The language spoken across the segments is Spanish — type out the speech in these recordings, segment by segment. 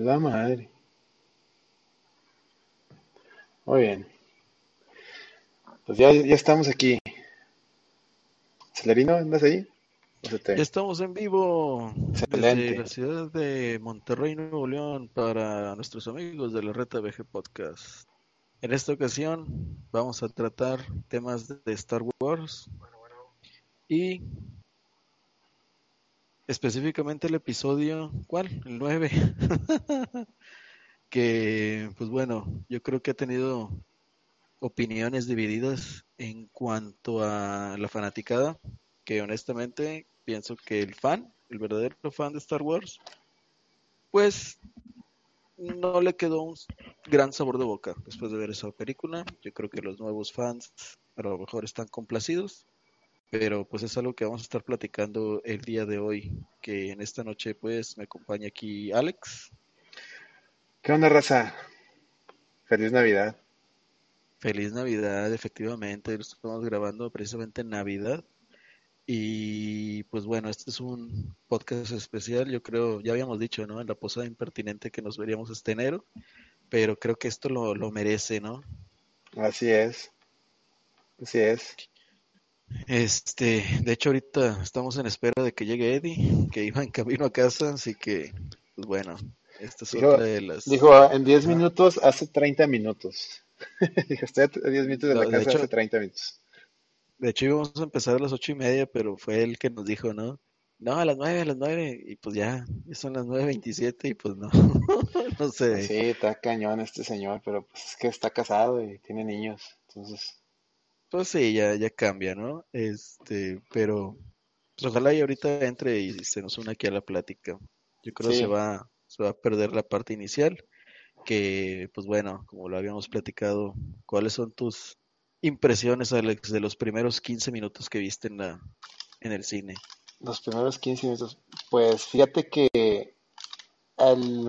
la madre. Muy bien. Pues ya, ya estamos aquí. Celerino, ¿andas ahí? Ya estamos en vivo Excelente. desde la ciudad de Monterrey, Nuevo León, para nuestros amigos de la Reta VG Podcast. En esta ocasión vamos a tratar temas de Star Wars y específicamente el episodio, ¿cuál? El 9. que, pues bueno, yo creo que ha tenido opiniones divididas en cuanto a la fanaticada, que honestamente pienso que el fan, el verdadero fan de Star Wars, pues no le quedó un gran sabor de boca después de ver esa película. Yo creo que los nuevos fans a lo mejor están complacidos, pero pues es algo que vamos a estar platicando el día de hoy, que en esta noche pues me acompaña aquí Alex. ¿Qué onda, raza? Feliz Navidad. Feliz Navidad, efectivamente, lo estamos grabando precisamente en Navidad. Y pues bueno, este es un podcast especial, yo creo, ya habíamos dicho, ¿no? En la posada impertinente que nos veríamos este enero, pero creo que esto lo, lo merece, ¿no? Así es. Así es. Este, de hecho ahorita estamos en espera de que llegue Eddie, que iba en camino a casa, así que, pues bueno, esta es Dijo, otra de las... dijo en 10 minutos, hace 30 minutos. Dijo, estoy a 10 minutos de No, la de casa hecho- hace 30 minutos. De hecho íbamos a empezar a las ocho y media, pero fue él que nos dijo, ¿no? No, a las nueve, a las nueve, y pues ya, ya son las nueve veintisiete y pues no, no sé. Sí, está cañón este señor, pero pues es que está casado y tiene niños. Entonces, Pues sí, ya, ya cambia, ¿no? Este, pero pues ojalá y ahorita entre y se nos une aquí a la plática. Yo creo Sí. se va, se va a perder la parte inicial, que pues bueno, como lo habíamos platicado, ¿cuáles son tus impresiones, Alex, de los primeros 15 minutos que viste en la, en el cine? los primeros 15 minutos, pues fíjate que el,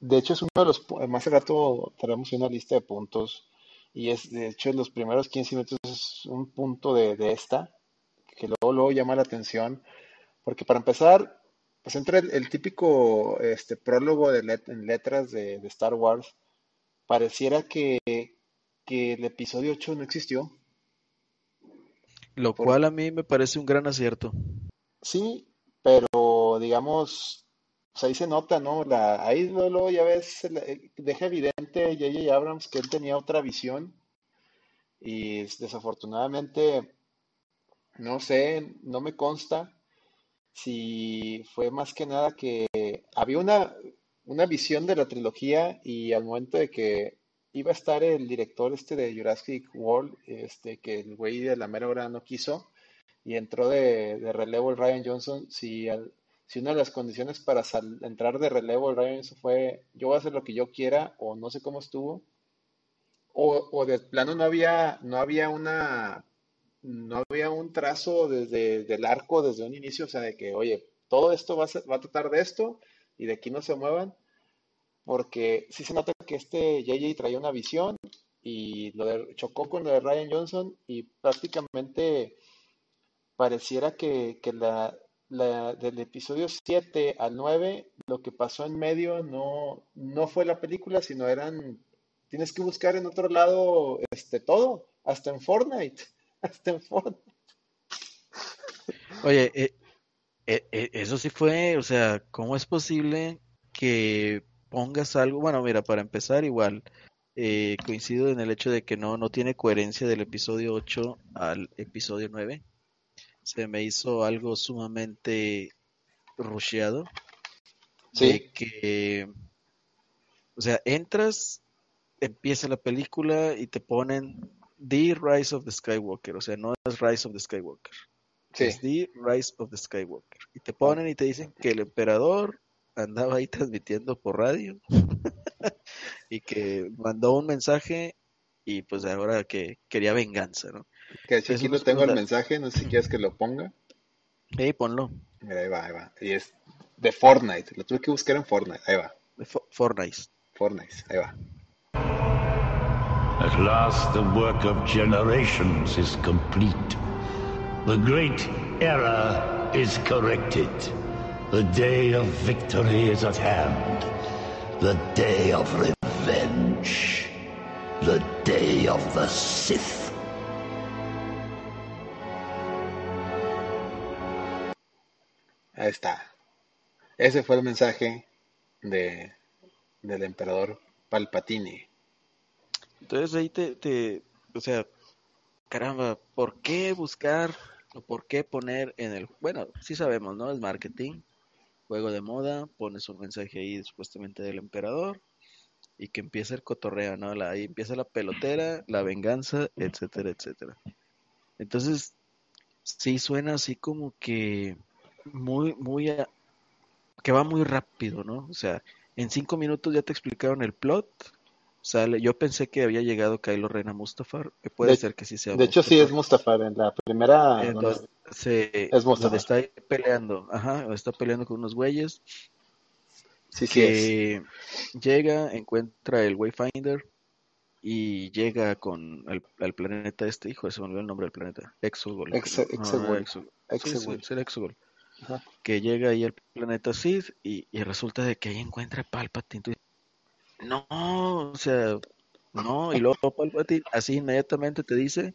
de hecho es uno de los, más rato traemos una lista de puntos y es, de hecho, los primeros 15 minutos es un punto de, de esta, que luego, luego llama la atención, porque para empezar, pues entra el, el típico este, prólogo de let- en letras de, de Star Wars, pareciera que, que el episodio 8 no existió. Lo Por- cual a mí me parece un gran acierto. Sí, pero digamos, pues ahí se nota, ¿no? La, ahí luego, ya ves, eh, deja evidente J.J. Abrams que él tenía otra visión y desafortunadamente, no sé, no me consta si fue más que nada que había una, una visión de la trilogía y al momento de que iba a estar el director este de Jurassic World, este, que el güey de la mera hora no quiso y entró de, de relevo el Ryan Johnson, si, al- si una de las condiciones para sal- entrar de relevo el Johnson fue yo voy a hacer lo que yo quiera o no sé cómo estuvo, o, o de plano no había, no había una, no había un trazo desde del arco desde un inicio, o sea, de que, oye, todo esto va a, ser- va a tratar de esto y de aquí no se muevan, porque sí se nota que este JJ traía una visión y lo de- chocó con lo de Ryan Johnson y prácticamente pareciera que, que la, la- del episodio 7 al 9, lo que pasó en medio no, no fue la película, sino eran, tienes que buscar en otro lado este, todo, hasta en Fortnite, hasta en Fortnite. Oye, eh, eh, eh, eso sí fue, o sea, ¿cómo es posible que pongas algo? Bueno, mira, para empezar, igual, eh, coincido en el hecho de que no, no tiene coherencia del episodio 8 al episodio 9. Se me hizo algo sumamente rusheado, Sí, de que, o sea, entras, empieza la película y te ponen The Rise of the Skywalker, o sea, no es Rise of the Skywalker. sí, Es The Rise of the Skywalker. Y te ponen y te dicen que el emperador andaba ahí transmitiendo por radio y que mandó un mensaje y pues ahora que quería venganza, ¿no? Que Eso aquí lo tengo el mensaje, no sé si quieres que lo ponga. Hey, ponlo. Mira, ahí va, ahí va. Y es de Fortnite, lo tuve que buscar en Fortnite, ahí va, de Fo- Fortnite. Fortnite, ahí va. At last, the work of generations is complete. The great error is corrected. The day of victory is at hand. The day of revenge. The day of the Sith. Ahí está. Ese fue el mensaje de, del emperador Palpatine. Entonces ahí te, te, o sea, caramba, ¿por qué buscar o por qué poner en el, bueno, sí sabemos, ¿no? Es marketing, juego de moda, pones un mensaje ahí supuestamente del emperador y que empieza el cotorreo, ¿no? La, ahí empieza la pelotera, la venganza, etcétera, etcétera. Entonces, sí suena así como que muy, muy, a- que va muy rápido, ¿no? O sea, en cinco minutos ya te explicaron el plot, sale, yo pensé que había llegado Kylo Ren a Mustafar, que puede De- ser que sí sea De hecho, sí es Mustafar. En la primera, En donde- donde, se, Es Mustafar. está ahí peleando, ajá, está peleando con unos güeyes, sí, sí es. llega, encuentra el Wayfinder y llega con el, al planeta este, hijo, se me olvidó el nombre del planeta, Exogol. No, no. Exogol. Sí, sí, Exegol. es el Exogol. Que llega ahí al planeta Sith y, y resulta de que ahí encuentra a Palpatine. No, o sea, no, y luego Palpatine así inmediatamente te dice,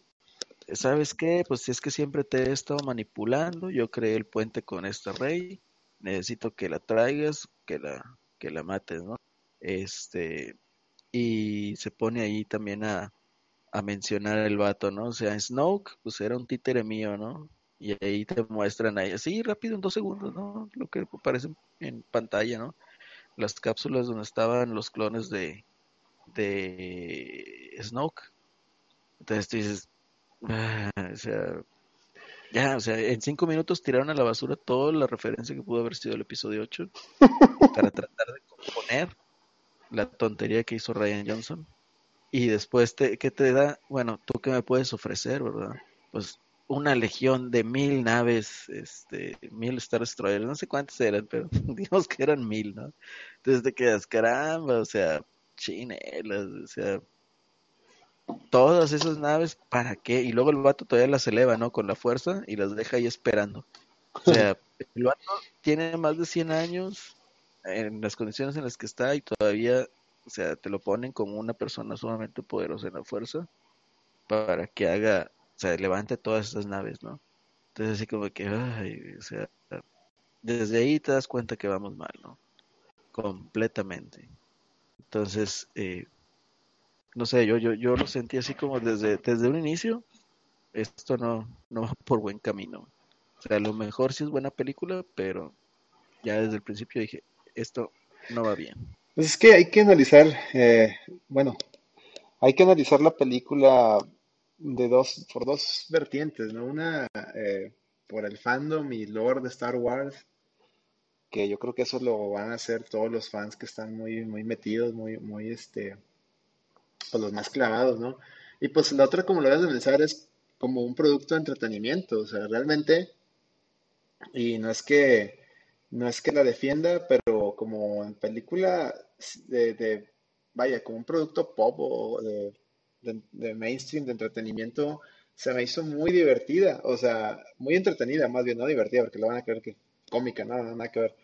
¿sabes qué? Pues si es que siempre te he estado manipulando, yo creé el puente con esta rey, necesito que la traigas, que la, que la mates, ¿no? Este, y se pone ahí también a, a mencionar el vato, ¿no? O sea, Snoke, pues era un títere mío, ¿no? Y ahí te muestran ahí, así rápido en dos segundos, ¿no? Lo que aparece en pantalla, ¿no? Las cápsulas donde estaban los clones de, de Snoke. Entonces tú dices, ah, o sea, ya, o sea, en cinco minutos tiraron a la basura toda la referencia que pudo haber sido el episodio 8 para tratar de componer la tontería que hizo Ryan Johnson. Y después, te, ¿qué te da? Bueno, ¿tú qué me puedes ofrecer, verdad? Pues una legión de mil naves, este, mil Star Destroyers, no sé cuántas eran, pero digamos que eran mil, ¿no? Entonces te quedas, caramba, o sea, chinelas, o sea, todas esas naves, ¿para qué? Y luego el vato todavía las eleva, ¿no? Con la fuerza y las deja ahí esperando. O sea, el vato tiene más de 100 años en las condiciones en las que está y todavía, o sea, te lo ponen como una persona sumamente poderosa en la fuerza para que haga, sea, levante todas esas naves, ¿no? Entonces así como que, ay, o sea, desde ahí te das cuenta que vamos mal, ¿no? Completamente. Entonces, eh, no sé, yo, yo, yo lo sentí así como desde, desde un inicio, esto no, no va por buen camino. O sea, a lo mejor sí es buena película, pero ya desde el principio dije, esto no va bien. Pues es que hay que analizar, eh, bueno, hay que analizar la película de dos, por dos vertientes, ¿no? Una eh, por el fandom y lore de Star Wars, que yo creo que eso lo van a hacer todos los fans que están muy, muy metidos, muy, muy, este, pues los más clavados, ¿no? Y pues la otra, como lo debes de pensar, es como un producto de entretenimiento, o sea, realmente, y no es que, no es que la defienda, pero como en película de, de vaya, como un producto pop o de, de- de mainstream, de entretenimiento, se me hizo muy divertida, o sea, muy entretenida, más bien, no divertida, porque lo van a creer que cómica, nada, nada que ver.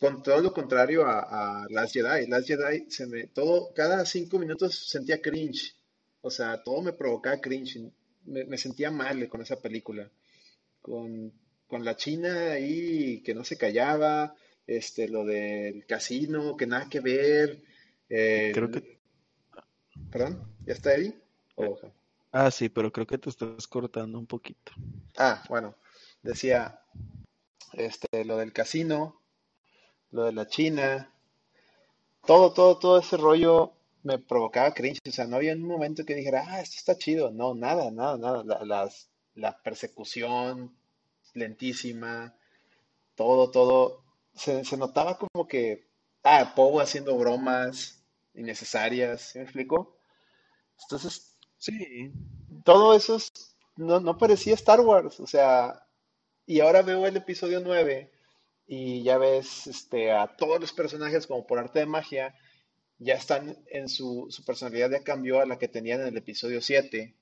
Con todo lo contrario a, a Last Jedi. Last Jedi, se me, todo, cada cinco minutos sentía cringe, o sea, todo me provocaba cringe, me, me sentía mal con esa película con, con la China ahí que no se callaba, este, lo del casino, que nada que ver. eh, Creo que, ¿Perdón? ¿Ya está Eddie? ¿O- ah, sí, pero creo que te estás cortando un poquito. Ah, bueno, decía este, lo del casino, lo de la China, todo, todo, todo ese rollo me provocaba cringe. O sea, no había un momento que dijera, ah, esto está chido. No, nada, nada, nada. La, las- la persecución lentísima, todo, todo. Se, se notaba como que, ah, Poe haciendo bromas innecesarias. ¿Sí me explico? Entonces, Sí, todo eso es- no, no parecía Star Wars, o sea, y ahora veo el episodio 9 y ya ves este, a todos los personajes como por arte de magia, ya están en su, su personalidad ya cambió a la que tenían en el episodio 7,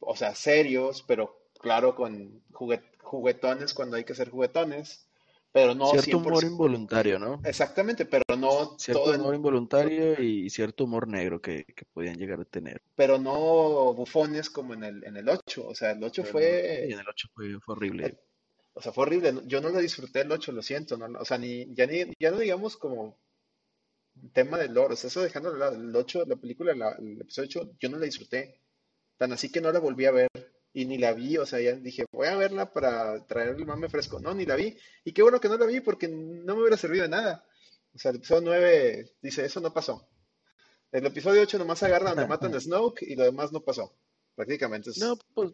o sea, serios, pero claro, con juguet- juguetones cuando hay que ser juguetones, pero no Cierto humor 100%. involuntario, ¿no? Exactamente, pero no Cierto todo, humor involuntario y cierto humor negro que, que podían llegar a tener. pero no bufones como en el, en el 8. O sea, el 8 Pero fue, Y en el 8 fue, fue horrible. o sea, fue horrible. Yo no lo disfruté el 8, lo siento. No, o sea, ni, ya, ni, ya no digamos como tema del lore. O sea, eso dejando el 8, la película, la- el episodio 8, yo no la disfruté. Tan así que no la volví a ver. Y ni la vi, o sea, ya dije, voy a verla para traer el mame fresco. No, ni la vi. Y qué bueno que no la vi porque no me hubiera servido de nada. O sea, el episodio 9 dice, eso no pasó. El episodio 8 nomás agarra donde matan a Snoke y lo demás no pasó. Prácticamente es... No, pues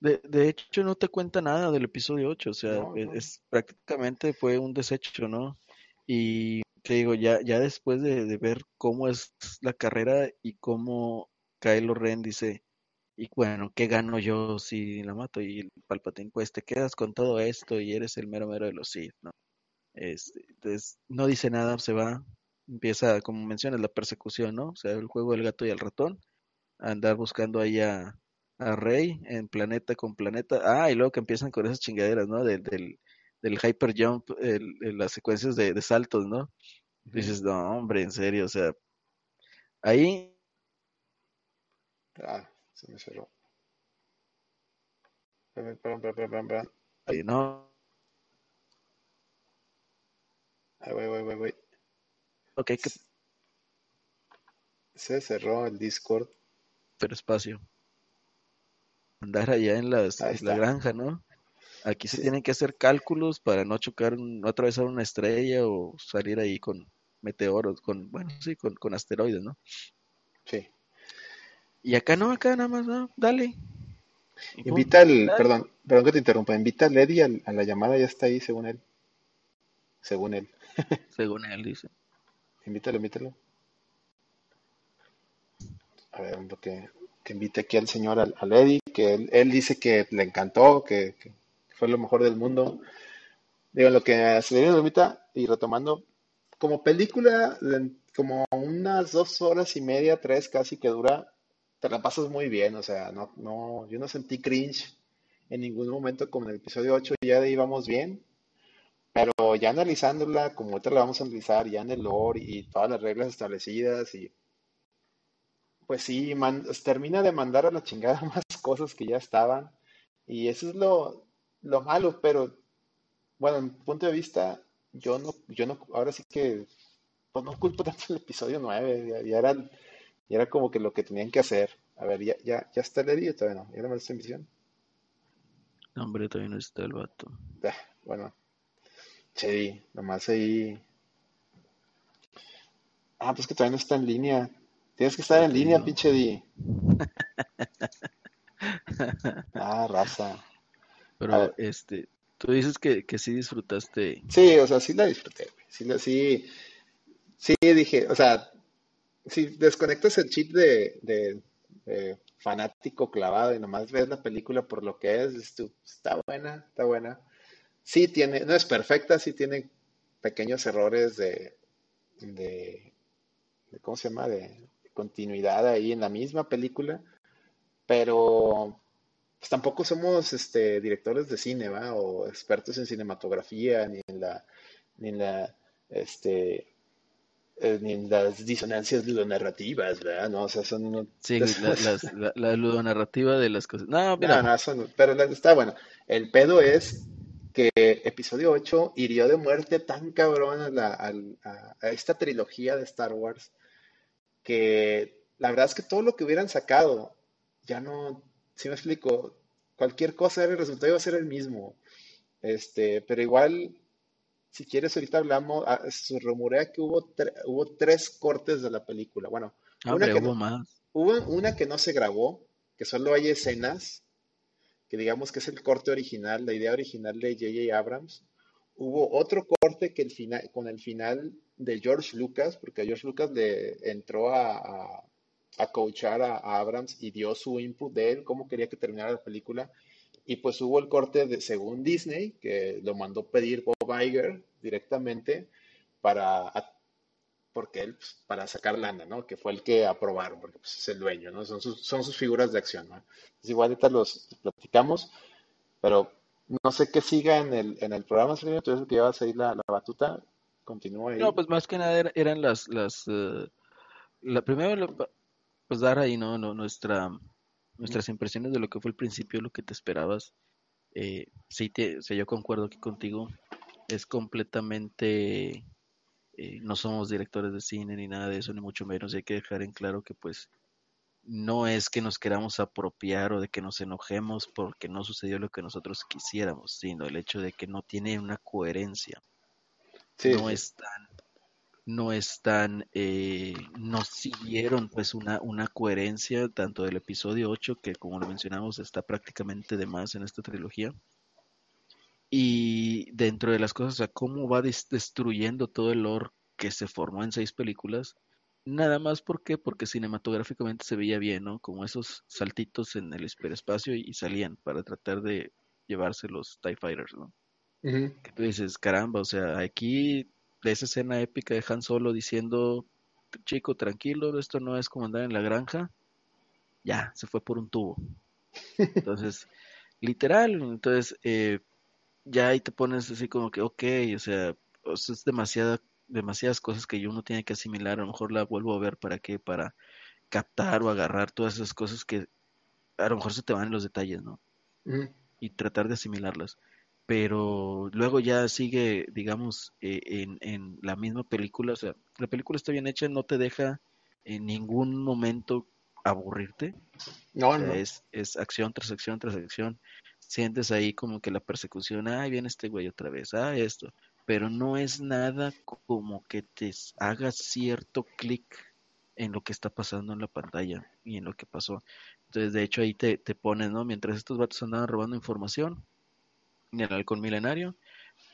de, de hecho no te cuenta nada del episodio 8, o sea, No, no. es- prácticamente fue un desecho, ¿no? Y te digo, ya, ya después de, de ver cómo es la carrera y cómo Kylo Ren dice, y bueno, ¿qué gano yo si la mato? Y el Palpatine, pues te quedas con todo esto y eres el mero mero de los Sith, ¿no? Este, entonces, no dice nada, se va, empieza, como mencionas, la persecución, ¿no? O sea, el juego del gato y el ratón, a andar buscando ahí a, a Rey en planeta con planeta. Ah, y luego que empiezan con esas chingaderas, ¿no? Del, del, del hyper jump, el- el- las secuencias de, de saltos, ¿no? Dices, no, hombre, en serio, o sea, ahí, Ah, se me cerró. Espérame, espérame, espérame, espérame. ahí no, Ahí voy, voy, voy, voy. ok, que Se cerró el Discord. pero espacio. Andar allá en las, en la granja, ¿no? Aquí se Sí, tienen que hacer cálculos para no chocar, no atravesar una estrella o salir ahí con meteoros, con, bueno, sí, con, con asteroides, ¿no? sí. Y acá no, acá nada más, no, dale. Invita al, dale. perdón, perdón que te interrumpa. Invita a Lady a la llamada, ya está ahí, según él. Según él. Según él dice. Invítalo, invítalo. A ver, lo que, que invite aquí al señor, al, al Eddie, que él, él dice que le encantó, que, que fue lo mejor del mundo. Digo, lo que se le dio invita y retomando, como película, como unas dos horas y media, tres casi que dura, te la pasas muy bien, o sea, no, no, yo no sentí cringe en ningún momento como en el episodio 8, ya vamos bien, pero ya analizándola, como ahorita la vamos a analizar, ya en el lore y todas las reglas establecidas, y pues sí, man- termina de mandar a la chingada más cosas que ya estaban, y eso es lo, lo malo, pero bueno, en mi punto de vista, yo no, yo no, ahora sí que, pues no culpo tanto el episodio 9, ya, ya era, ya era como que lo que tenían que hacer. A ver, ya, ya, ya está el Eddie, o todavía no, ya no está en visión. No, hombre, todavía no está el vato. Ah, bueno, Chedi, nomás ahí. Ah, pues que todavía no está en línea. Tienes que estar en línea, digo. pinche Di. Ah, raza. Pero, este, tú dices que, que sí disfrutaste. sí, o sea, sí la disfruté, güey. Sí, la- sí, sí dije, o sea, si desconectas el chip de, fanático clavado y nomás ves la película por lo que es, tú, está buena, está buena. Sí tiene, no es perfecta, sí tiene pequeños errores de, de, de, ¿cómo se llama? De continuidad ahí en la misma película, pero pues tampoco somos este, directores de cine, ¿va? O expertos en cinematografía, ni en la, ni en la, este, eh, ni las disonancias ludonarrativas, ¿verdad? No, o sea, son uno- Sí, la, las- la, la ludonarrativa de las cosas. No, mira, no, no, pero la- está bueno. El pedo es que episodio 8 hirió de muerte tan cabrón a, la- a- a esta trilogía de Star Wars que la verdad es que todo lo que hubieran sacado ya no, si me explico, cualquier cosa el resultado iba a ser el mismo. Este, pero igual, si quieres, ahorita hablamos, ah, se rumorea que hubo, tre- hubo tres cortes de la película. Bueno, una hombre, que hubo no, más. hubo una que no se grabó, que solo hay escenas que digamos que es el corte original, la idea original de J.J. Abrams. Hubo otro corte que el final, con el final de George Lucas, porque George Lucas le entró a, a, a coachar a, a Abrams y dio su input de él, cómo quería que terminara la película. Y pues hubo el corte de, según Disney, que lo mandó pedir Bob Iger directamente para, porque él, pues, para sacar lana, ¿no? Que fue el que aprobaron, porque pues, es el dueño, ¿no? Son sus, son sus figuras de acción, ¿no? Entonces, igual ahorita los platicamos, pero no sé qué siga en el, en el programa, señor, tú eres el que llevas ahí la, la batuta, continúa ahí. No, pues más que nada era- eran las, las, eh, la primero, pues dar ahí. No, nuestra, nuestras impresiones de lo que fue el principio, lo que te esperabas. Eh, sí, te, o sea, yo concuerdo aquí contigo, es completamente, eh, no somos directores de cine ni nada de eso, ni mucho menos, y hay que dejar en claro que pues no es que nos queramos apropiar o de que nos enojemos porque no sucedió lo que nosotros quisiéramos, sino el hecho de que no tiene una coherencia Sí, no sí. están, no están, eh, no siguieron pues una, una coherencia tanto del episodio 8 que como lo mencionamos está prácticamente de más en esta trilogía y dentro de las cosas, o sea, cómo va des- destruyendo todo el lore que se formó en seis películas, nada más porque porque cinematográficamente se veía bien, ¿no? Como esos saltitos en el hiperespacio y, y salían para tratar de llevarse los TIE Fighters, ¿no? Que tú dices, caramba, o sea, aquí de esa escena épica de Han Solo diciendo, chico, tranquilo, esto no es como andar en la granja, ya, se fue por un tubo. Entonces, literal, entonces, eh, ya ahí te pones así como que, ok, o sea, o sea, es demasiada, demasiadas cosas que uno tiene que asimilar, a lo mejor la vuelvo a ver para qué, para captar o agarrar todas esas cosas que a lo mejor se te van en los detalles, ¿no? Y tratar de asimilarlas. Pero luego ya sigue, digamos, eh, en, en la misma película, o sea, la película está bien hecha, no te deja en ningún momento aburrirte, No, o sea, no. es, es acción tras acción tras acción, sientes ahí como que la persecución, ah, viene este güey otra vez, ah, esto, pero no es nada como que te haga cierto clic en lo que está pasando en la pantalla y en lo que pasó. Entonces, de hecho, ahí te, te pones, ¿no? Mientras estos vatos andaban robando información, el halcón milenario,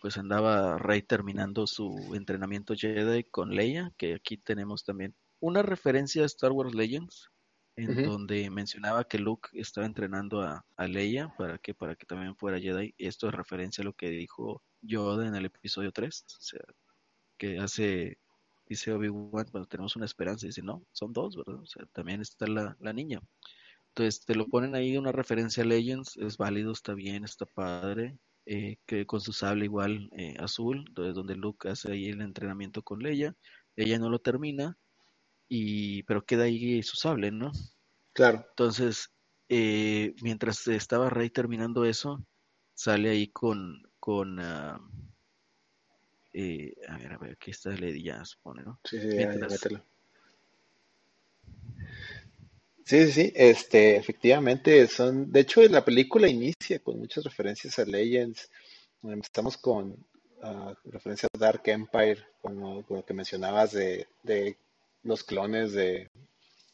pues andaba Rey terminando su entrenamiento Jedi con Leia, que aquí tenemos también una referencia a Star Wars Legends, en donde mencionaba que Luke estaba entrenando a, a Leia para que, para que también fuera Jedi. Esto es referencia a lo que dijo Yoda en el episodio 3, o sea, que hace, dice Obi-Wan, cuando tenemos una esperanza, dice, no, son dos, ¿verdad? O sea, también está la, la niña. Entonces te lo ponen ahí una referencia a Legends, es válido, está bien, está padre, eh, que con su sable igual eh, azul, donde Luke hace ahí el entrenamiento con Leia, ella no lo termina, y pero queda ahí su sable, ¿no? Claro. Entonces, eh, mientras estaba Rey terminando eso, sale ahí con, con ah, eh, a ver, a ver, aquí está Lady ya se pone, ¿no? Sí, sí, ya Mientras-. Sí, sí, sí, este, efectivamente son, de hecho la película inicia con muchas referencias a Legends, empezamos con ah, referencia a Dark Empire, con lo, con lo que mencionabas de, de los clones de,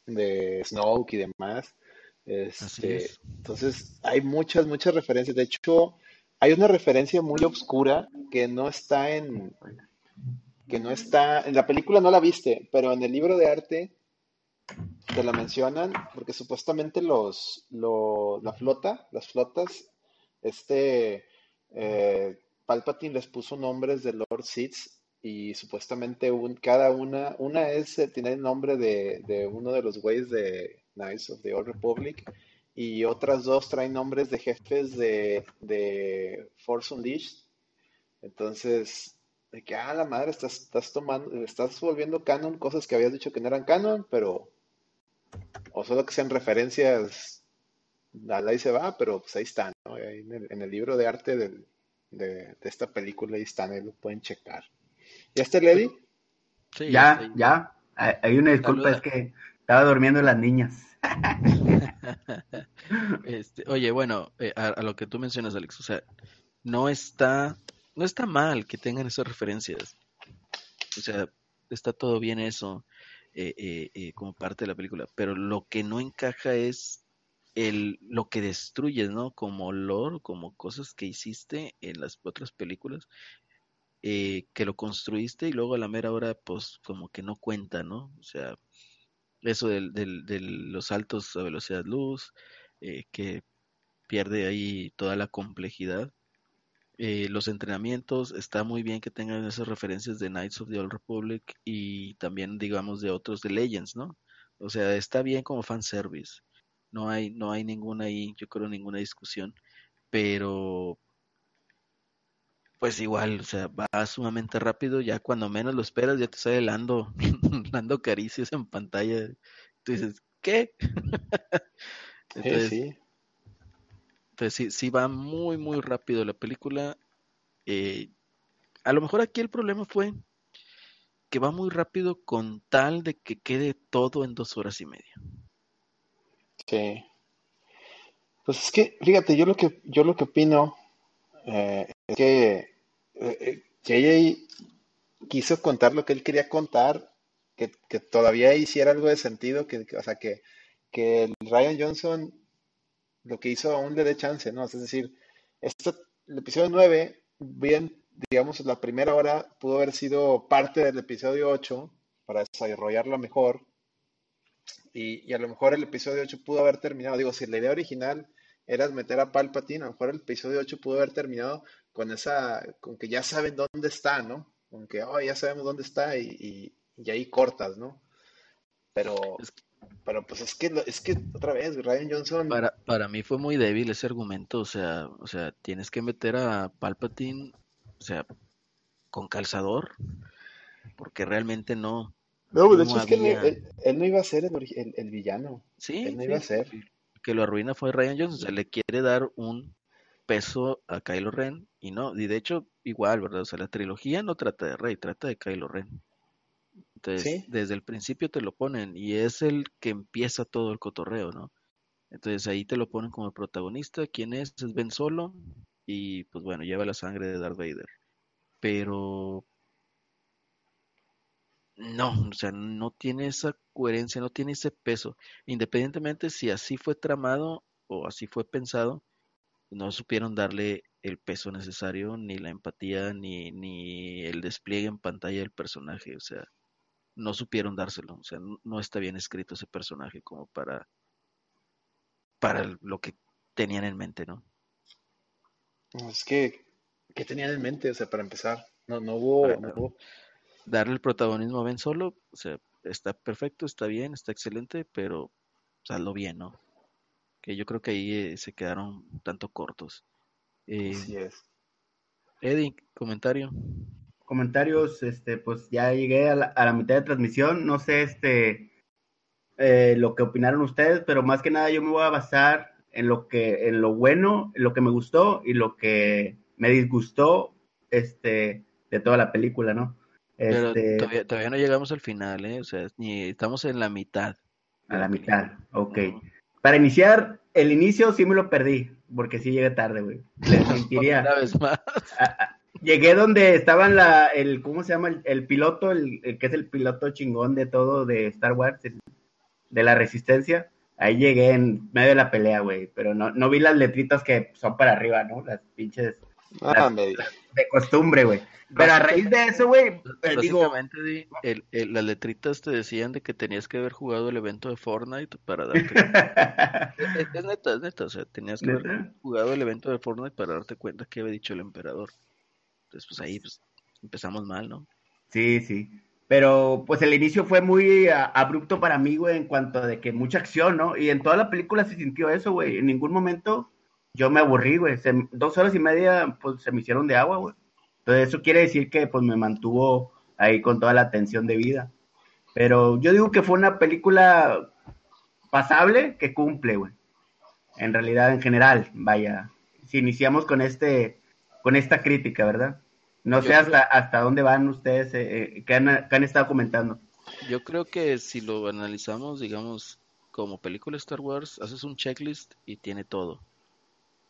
de Snoke y demás, Así este, es. entonces hay muchas, muchas referencias, de hecho hay una referencia muy obscura que no está en, que no está, en la película no la viste, pero en el libro de arte te la mencionan porque supuestamente los, lo- la flota, las flotas, este eh, Palpatine les puso nombres de Lord Seeds y supuestamente cada una, una es, eh, tiene el nombre de, de uno de los güeyes de Knights of the Old Republic y otras dos traen nombres de jefes de, de Force Unleashed. Entonces, de que, ah, la madre, estás, estás tomando, estás volviendo canon cosas que habías dicho que no eran canon, pero o solo que sean referencias, ahí se va, pero pues ahí están, ¿no? Ahí en el, en el libro de arte del- de, de esta película, ahí están, ahí lo pueden checar. ¿Ya está Lady? Sí, Ya, ahí. ya. Hay hay una disculpa, Saluda. es que estaba durmiendo las niñas. Este, oye, bueno, eh, a, a lo que tú mencionas, Alex, o sea, no está, no está mal que tengan esas referencias. O sea, está todo bien eso eh, eh, eh, como parte de la película, pero lo que no encaja es el lo que destruyes, ¿no? Como lore, como cosas que hiciste en las otras películas, eh, que lo construiste y luego a la mera hora, pues como que no cuenta, ¿no? O sea, eso del, del, de los saltos a velocidad luz, eh, que pierde ahí toda la complejidad. Eh, los entrenamientos, está muy bien que tengan esas referencias de Knights of the Old Republic y también, digamos, de otros de Legends, ¿no? O sea, está bien como fanservice. No hay, no hay ninguna ahí, yo creo, ninguna discusión. Pero pues igual, o sea, va sumamente rápido, ya cuando menos lo esperas ya te sale Lando, Lando caricias en pantalla. Tú dices, ¿qué? entonces, sí, sí. Entonces sí, va muy, muy rápido la película. Eh, a lo mejor aquí el problema fue que va muy rápido con tal de que quede todo en dos horas y media. Sí. Pues es que, fíjate, yo lo que, yo lo que opino eh, es que eh, quiso contar lo que él quería contar, que, que todavía hiciera algo de sentido, que, que- o sea, que, que Ryan Johnson lo que hizo aún le dé chance, ¿no? Es decir, este, el episodio 9 bien, digamos, la primera hora pudo haber sido parte del episodio 8 para desarrollarlo mejor, y, y a lo mejor el episodio 8 pudo haber terminado, digo, si la idea original era meter a Palpatine, a lo mejor el episodio 8 pudo haber terminado con esa, con que ya saben dónde está, ¿no? Con que, oh, ya sabemos dónde está y, y- ahí cortas, ¿no? Pero, pero pues es que, es que otra vez, Ryan Johnson, para, para mí fue muy débil ese argumento, o sea, o sea, tienes que meter a Palpatine, o sea, con calzador, porque realmente no, no, de hecho es que él, había, él- él no iba a ser el, el- el villano, sí, él no iba a ser, que lo arruina fue Ryan Johnson, o sea, le quiere dar un peso a Kylo Ren y no, y de hecho igual, ¿verdad? O sea, la trilogía no trata de Rey, trata de Kylo Ren. Entonces, ¿sí? desde el principio te lo ponen y es el que empieza todo el cotorreo, ¿no? Entonces ahí te lo ponen como el protagonista, ¿quién es? Es Ben Solo y pues bueno, lleva la sangre de Darth Vader. Pero no, o sea, no tiene esa coherencia, no tiene ese peso. Independientemente si así fue tramado o así fue pensado, no supieron darle el peso necesario, ni la empatía, ni, ni el despliegue en pantalla del personaje. O sea, no supieron dárselo. O sea, no, no está bien escrito ese personaje como para, para lo que tenían en mente, ¿no? Es que, ¿qué tenían en mente? O sea, para empezar, no, no Para hubo, no hubo, darle el protagonismo a Ben Solo, o sea, está perfecto, está bien, está excelente, pero hazlo bien, ¿no? Que yo creo que ahí eh, se quedaron un tanto cortos. Eh, así es. Eddie, comentario. Comentarios, este, pues ya llegué a la, a la mitad de transmisión. No sé, este, eh, lo que opinaron ustedes, pero más que nada yo me voy a basar en lo que, en lo bueno, en lo que me gustó y lo que me disgustó, este, de toda la película, ¿no? Pero Este, todavía, todavía no llegamos al final, ¿eh? O sea, ni estamos en la mitad a la mitad, ok. Para iniciar, el inicio sí me lo perdí, porque sí llegué tarde, güey. Les mentiría. Una vez más. Llegué donde estaban la, el, ¿cómo se llama? El, el piloto, el, el que es el piloto chingón de todo de Star Wars, el- de la Resistencia. Ahí llegué en medio de la pelea, güey, pero no, no vi las letritas que son para arriba, ¿no? Las pinches Ah, las- me- de costumbre, güey. Pero a raíz de eso, güey, eh, digo, el- el- las letritas te decían de que tenías que haber jugado el evento de Fortnite para darte Es, es neta, es neta, o sea, tenías que haber jugado el evento de Fortnite para darte cuenta que había dicho el emperador. Entonces, pues ahí pues, empezamos mal, ¿no? Sí, sí. Pero pues el inicio fue muy abrupto para mí, güey, en cuanto a de que mucha acción, ¿no? Y en toda la película se sintió eso, güey. En ningún momento yo me aburrí, güey. Dos horas y media, pues se me hicieron de agua, güey. Entonces eso quiere decir que pues me mantuvo ahí con toda la atención de vida. Pero yo digo que fue una película pasable que cumple, güey. En realidad, en general, vaya. Si iniciamos con este, con esta crítica, ¿verdad? No Yo sé hasta, hasta dónde van ustedes, eh, eh, que, han, que han estado comentando. Yo creo que si lo analizamos, digamos, como película Star Wars, haces un checklist y tiene todo.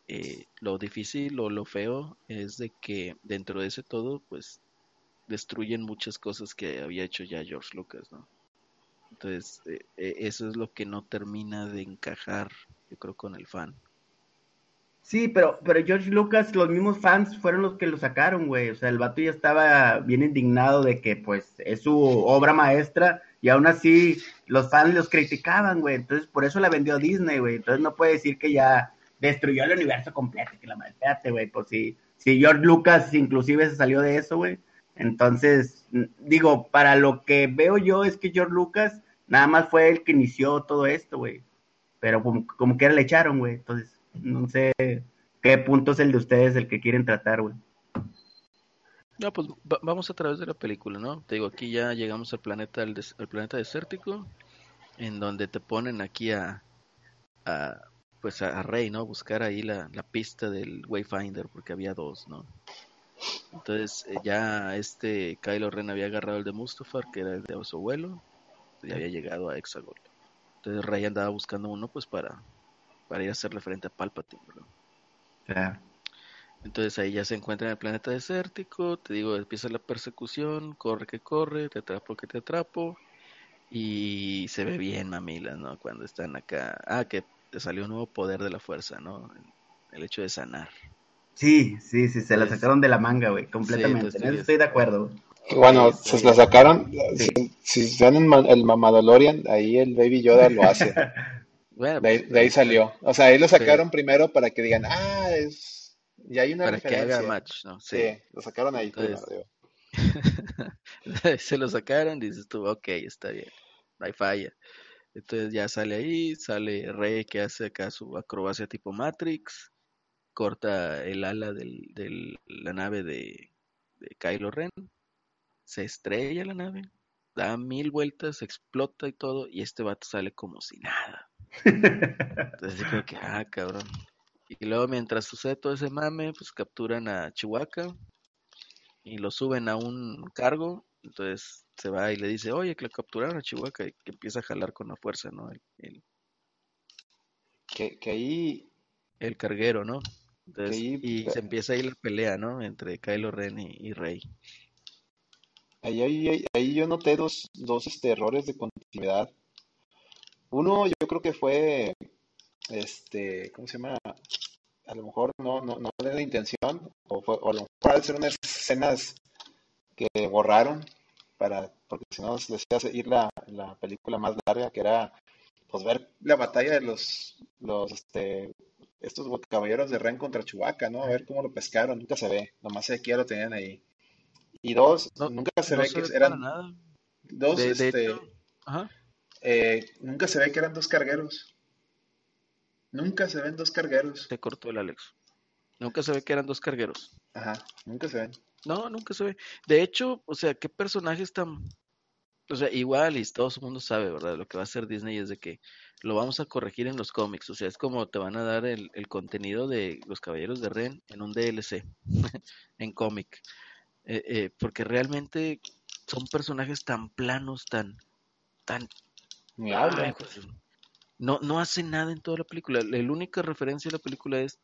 Eh, lo difícil o lo feo es de que dentro de ese todo, pues, destruyen muchas cosas que había hecho ya George Lucas, ¿no? Entonces, eh, eso es lo que no termina de encajar, yo creo, con el fan. Sí, pero, pero George Lucas, los mismos fans fueron los que lo sacaron, güey. O sea, el vato ya estaba bien indignado de que, pues, es su obra maestra y aún así los fans los criticaban, güey. Entonces, por eso la vendió Disney, güey. Entonces, no puede decir que ya destruyó el universo completo. Que la madre, güey. Pues si, si George Lucas inclusive se salió de eso, güey. Entonces, digo, para lo que veo yo es que George Lucas nada más fue el que inició todo esto, güey. Pero como, como que le echaron, güey. Entonces, no sé qué punto es el de ustedes el que quieren tratar, güey. No, pues va- vamos a través de la película, ¿no? Te digo, aquí ya llegamos al planeta, planeta desértico, en donde te ponen aquí a, pues a, Rey, ¿no? Buscar ahí la, la pista del Wayfinder, porque había dos, ¿no? Entonces eh, ya este Kylo Ren había agarrado el de Mustafar, que era el de su abuelo, y había llegado a Exagol. Entonces Rey andaba buscando uno, pues para, para ir a hacerle frente a Palpatine. Claro. Entonces ahí ya se encuentra en el planeta desértico, te digo, empieza la persecución, corre que corre, te atrapo que te atrapo, y se ve bien mamila, ¿no? Cuando están acá, ah, que te salió un nuevo poder de la fuerza, ¿no? El hecho de sanar. Sí, sí, sí, se la sacaron de la manga, güey, completamente. entonces estoy de acuerdo. Bueno, Sí, se la sacaron. Sí. Si, si en ma- el Mamadolorian, ahí el Baby Yoda lo hace. Bueno, De ahí, pues, de ahí salió. O sea, ahí lo Sí. sacaron primero para que digan, ah, es. Y hay una para que haga match, ¿no? Sí, Sí. lo sacaron ahí Entonces- primero. digo. se lo sacaron, dices tú, ok, está bien, no hay falla. Entonces ya sale ahí, sale Rey que hace acá su acrobacia tipo Matrix, corta el ala de la nave de, de Kylo Ren, se estrella la nave, da mil vueltas, explota y todo, y este vato sale como si nada. Entonces yo creo que, ah, cabrón. Y luego mientras sucede todo ese mame, pues capturan a Chihuahua y lo suben a un cargo. Entonces se va y le dice, oye, que lo capturaron a Chihuahua y que empieza a jalar con la fuerza, ¿no? El, el, Que, que ahí. el carguero, ¿no? Entonces, y se empieza ahí la pelea, ¿no? Entre Kylo Ren y, y Rey. Ahí, ahí, ahí- ahí yo noté dos, dos este, errores de continuidad. Uno, yo creo que fue, este, ¿cómo se llama? A lo mejor no, no, no era la intención, o, fue, o a lo mejor al ser unas escenas que borraron, para, porque si no les hacía ir la, la película más larga, que era, pues, ver la batalla de los, los, este, estos caballeros de Ren contra Chewbacca, ¿no? A ver cómo lo pescaron, nunca se ve, nomás aquí ya lo tenían ahí. Y dos, No, nunca se no ve se que ve eran nada. dos, De, de este, hecho, ajá. Eh, nunca se ve que eran dos cargueros. Nunca se ven dos cargueros. Te cortó el Alex. Nunca se ve que eran dos cargueros. Ajá, nunca se ven. No, nunca se ve. De hecho, o sea, ¿qué personajes tan... O sea, igual y todo el mundo sabe, ¿verdad? Lo que va a hacer Disney es de que lo vamos a corregir en los cómics. O sea, es como te van a dar el, el contenido de los Caballeros de Ren en un DLC, en cómic. Eh, eh, porque realmente son personajes tan planos, tan... tan Ni hablan. pues, no, no hace nada en toda la película. La, la única referencia de la película es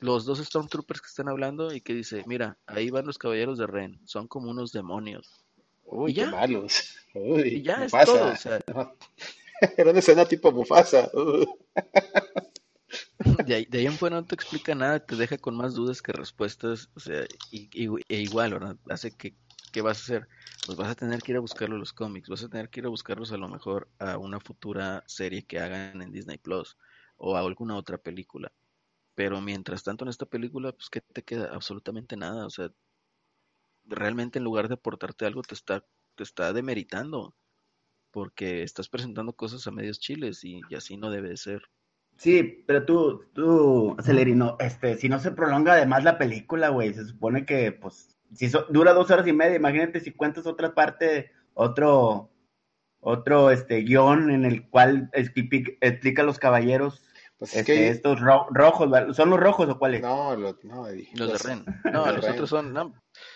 los dos Stormtroopers que están hablando y que dice, mira, ahí van los caballeros de Ren, son como unos demonios. Uy, ¿Y qué ya? malos. Uy, Y ya es Mufasa. todo, o sea, Era una escena tipo Mufasa. Uh. de ahí, de ahí en fuera no te explica nada, te deja con más dudas que respuestas, o sea, y, y- e igual, ¿verdad? Hace que, ¿qué vas a hacer? Pues vas a tener que ir a buscarlo en los cómics, vas a tener que ir a buscarlos a lo mejor a una futura serie que hagan en Disney Plus o a alguna otra película. Pero mientras tanto en esta película, pues ¿qué te queda? Absolutamente nada, o sea, realmente en lugar de aportarte algo te está, te está demeritando, porque estás presentando cosas a medios chiles y, así no debe de ser. Sí, pero tú, tú, Celerino, este, si no se prolonga además la película, güey, se supone que, pues, si so- dura dos horas y media, imagínate si cuentas otra parte, otro, otro, este, guion en el cual explica, explica a los caballeros, Pues es este, que estos ro- rojos. ¿son los rojos o cuáles? no, lo- no, Los de Ren. No, de los Ren. otros son. No,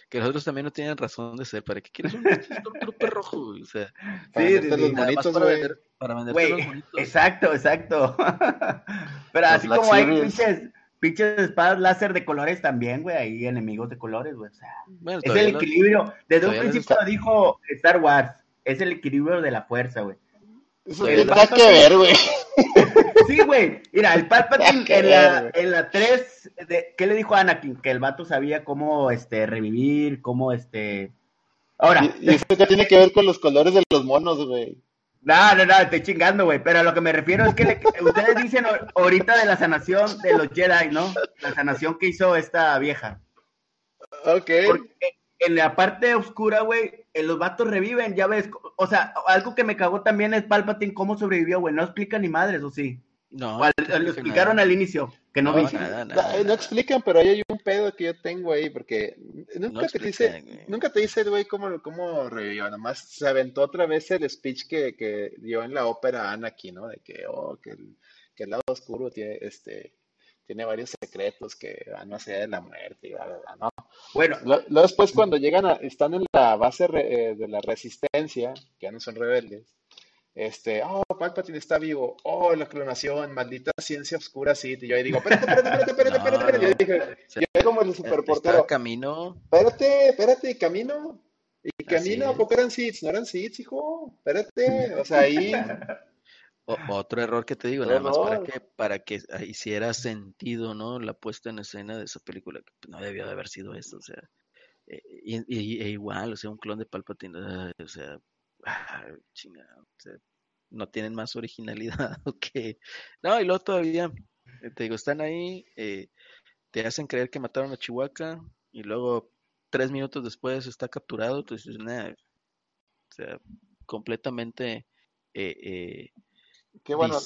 que los otros también no tienen razón de ser. ¿Para qué quieres un pinche Stormtrooper rojo? O sea, Para Sí, venderte sí, los monitos, para vender, para venderte los monitos. exacto, exacto. Pero Los así como hay pinches, pinches espadas láser de colores también, güey, hay enemigos de colores, güey, o sea. Bueno, Es el equilibrio. Desde un principio está- lo dijo Star Wars. Es el equilibrio de la fuerza, güey. Eso tiene nada que ver, güey. Sí, güey. Mira, el Palpatine en la, ver, en la 3, de, ¿qué le dijo a Anakin? Que el vato sabía cómo este, revivir, cómo este. Ahora, Y, y eso que tiene que ver con los colores de los monos, güey. No, no, no, estoy chingando, güey. Pero a lo que me refiero es que le- ustedes dicen ahor- ahorita de la sanación de los Jedi, ¿no? La sanación que hizo esta vieja. Ok. Porque en la parte oscura, güey, eh, los vatos reviven, ya ves. O sea, algo que me cagó también es Palpatine cómo sobrevivió, güey. No explica ni madres, ¿o sí? No, O al- no lo explicaron nada. al inicio, que no, No, viste. nada, No, nada. eh, no explican, pero ahí hay un pedo que yo tengo ahí, porque nunca No te dice, güey. nunca te dice el güey cómo, cómo revivió, nomás se aventó otra vez el speech que, que dio en la ópera Anakin, ¿no? De que, oh, que el, que el lado oscuro tiene, este, tiene varios secretos que van más allá de la muerte y bla, bla, bla, ¿no? Bueno, Lo- Luego después cuando llegan a, están en la base re- eh, de la resistencia, que ya no son rebeldes, este, oh, Palpatine está vivo, oh, la clonación, maldita ciencia oscura, sí, y yo ahí digo, espérate, espérate, espérate, espérate, espérate, espérate, no. yo dije, O sea, yo como el superportero, camino. espérate, espérate, camino, y camino, ¿a poco eran seeds? No eran seeds, hijo, espérate, o sea, ahí, O- otro error que te digo, nada más para que, para que hiciera sentido, ¿no? La puesta en escena de esa película, que no debió de haber sido eso, o sea, eh, y- e igual, o sea, un clon de Palpatine, ay, o sea, ah, chingada, o sea, no tienen más originalidad, que, no, y luego todavía, eh, te digo, están ahí, eh, te hacen creer que mataron a Chihuahua, y luego tres minutos después está capturado, entonces, nah, o sea, completamente, eh, eh, qué bueno,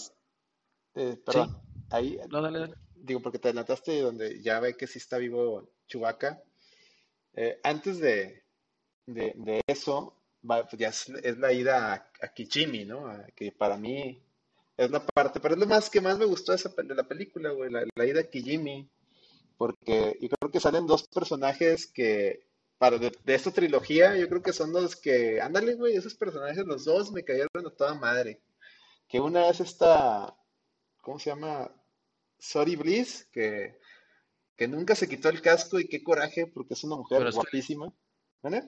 perdón, ahí, No, dale, dale. digo, porque te adelantaste donde ya ve que sí está vivo. Eh, antes de, de, de eso, va- pues ya es, es la ida a, a Kichimi, ¿no? A- que para mí es la parte, pero es lo más que más me gustó de, esa, de la película, güey, la, la ida a Kijimi, porque yo creo que salen dos personajes que, para de, de esta trilogía, yo creo que son los que, ándale, güey, esos personajes, los dos me cayeron a toda madre. Que una es esta, ¿cómo se llama? Sorry Bliss, que, que nunca se quitó el casco y qué coraje, porque es una mujer Pero guapísima. ¿Vale?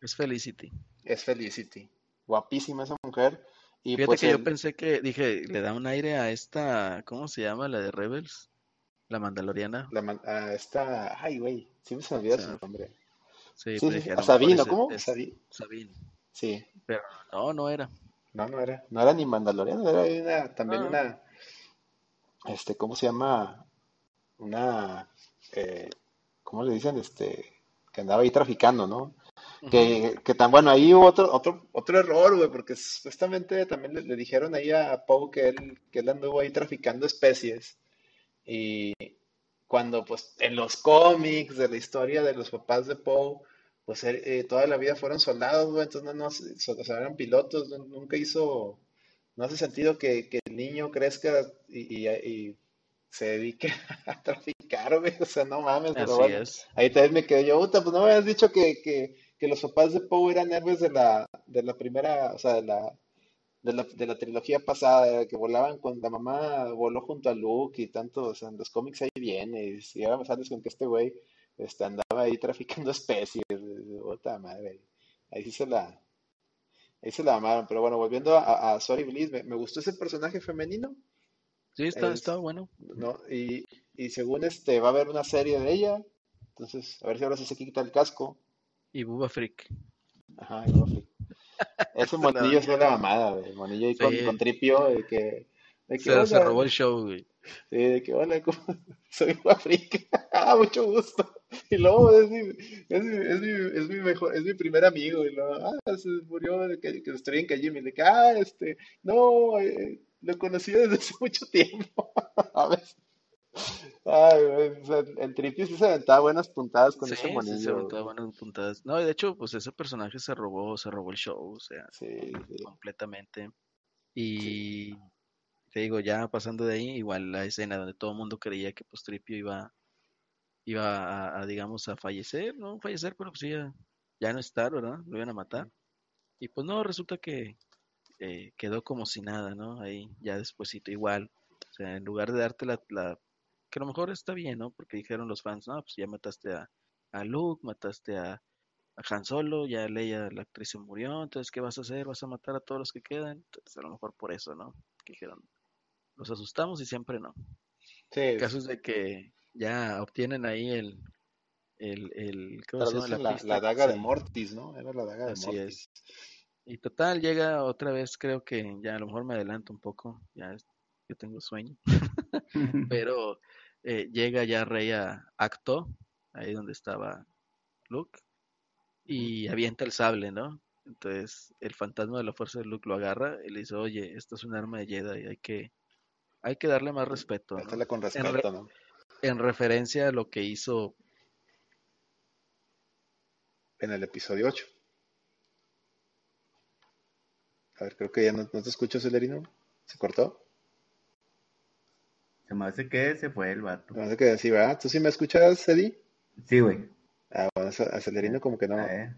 Es Felicity. Es Felicity. Guapísima esa mujer. Y Fíjate pues que yo pensé que, dije, le da un aire a esta, ¿cómo se llama? La de Rebels, la mandaloriana. la man- a esta, ay, güey, siempre se me olvida O sea, su nombre. Sí, Sí, sí, a Sabino, ¿cómo? es Sabi- Sabine. Sí, Pero no, no era. no, no era, no era ni Mandaloriano, era una, también una, este, ¿cómo se llama? Una, eh, ¿cómo le dicen? Este, que andaba ahí traficando, ¿no? Que, que tan bueno, ahí hubo otro, otro, otro error, güey, porque supuestamente también le, le dijeron ahí a Poe que él, que él anduvo ahí traficando especies. Y cuando, pues, en los cómics de la historia de los papás de Poe, pues eh, toda la vida fueron soldados, güey, entonces no, no, o sea, eran pilotos, no- nunca hizo, no hace sentido que, que el niño crezca y, y- y se dedique a traficar, güey, o sea, no mames, pero Así bueno. es. Ahí también me quedé yo, puta, pues no me habías dicho que, que, que los papás de Poe eran héroes de la, de la primera, o sea, de la, de la, de la trilogía pasada, que volaban cuando la mamá voló junto a Luke y tanto, o sea, en los cómics ahí viene, y si ahora me sales con que este güey este, andaba ahí traficando especies, puta madre, ahí sí se la, ahí se la amaron, pero bueno, volviendo a, a Sorry Bliss, me, me gustó ese personaje femenino, Sí, está, Es- está bueno. ¿no? Y, y según este, va a haber una serie de ella, entonces, a ver si ahora sí se quita el casco. Y Bubba Freak. Ajá, y Buffy. Ese monillo es la mamada, güey. El monillo ahí con, Sí. con tripio, de que, de que Se, robó el show, güey. sí, de que hola, ¿cómo? soy Africa, ah, mucho gusto. Y luego es mi, es mi, es mi, es mi mejor, es mi primer amigo, y luego, ah, se murió, de que, que estoy en Kajimi, de que, ah, este, no, eh, lo conocí desde hace mucho tiempo, ¿sabes? Ay, güey, o sea, el tripio sí se aventaba buenas puntadas con Sí, ese sí, se aventaba buenas puntadas. No, y de hecho, pues ese personaje se robó, se robó el show, o sea, Sí, sí. completamente. Y te digo, ya pasando de ahí, igual la escena donde todo el mundo creía que pues Tripio iba, iba a, a, digamos, a fallecer, no fallecer, pero pues ya, ya no estar, ¿verdad? Lo iban a matar. Y pues no, resulta que eh, quedó como si nada, ¿no? Ahí ya despuesito igual. O sea, en lugar de darte la, la- que a lo mejor está bien, ¿no? Porque dijeron los fans, no, pues ya mataste a, a Luke, mataste a, a Han Solo, ya Leia, la actriz se murió, entonces ¿qué vas a hacer? ¿Vas a matar a todos los que quedan? Entonces a lo mejor por eso, ¿no? Que dijeron, los asustamos y siempre no. Sí, El caso es de que ya obtienen ahí el, el, el, ¿cómo se llama? traducen la, la daga de. Mortis, ¿no? Era la daga de Así Mortis. Y total, llega otra vez, creo que ya a lo mejor me adelanto un poco, ya es- yo tengo sueño, pero eh, llega ya Rey a Acto, ahí donde estaba Luke, y avienta el sable, ¿no? Entonces el fantasma de la fuerza de Luke lo agarra y le dice, oye, esto es un arma de Jedi, hay que, hay que darle más respeto. ¿no? En referencia a lo que hizo. En el episodio 8. A ver, creo que ya no, no te escucho, Celerino. ¿Se cortó? Se me hace que se fue el vato. No sé qué decir, ¿verdad? ¿Tú sí me escuchas, Eddie? Sí, güey. Ah, bueno, a Celerino como que no, Eh,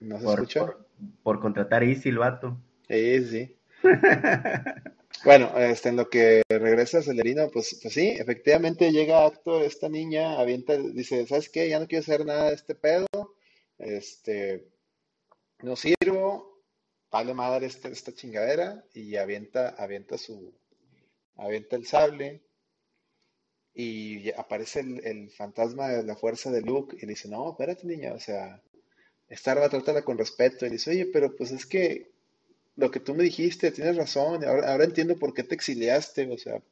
no se por, escucha. por, por contratar Easy el vato. Sí, sí. Bueno, este, en lo que regresa Celerino, pues, pues sí, efectivamente llega acto esta niña, avienta, dice, ¿sabes qué? Ya no quiero hacer nada de este pedo, este, no sirvo, vale madre esta, esta chingadera, y avienta, avienta su, avienta el sable, y aparece el, el fantasma de la fuerza de Luke, y le dice, no, espérate niña, o sea, esta trátala con respeto, y dice, oye, pero pues es que lo que tú me dijiste, tienes razón, ahora, ahora entiendo por qué te exiliaste, o sea,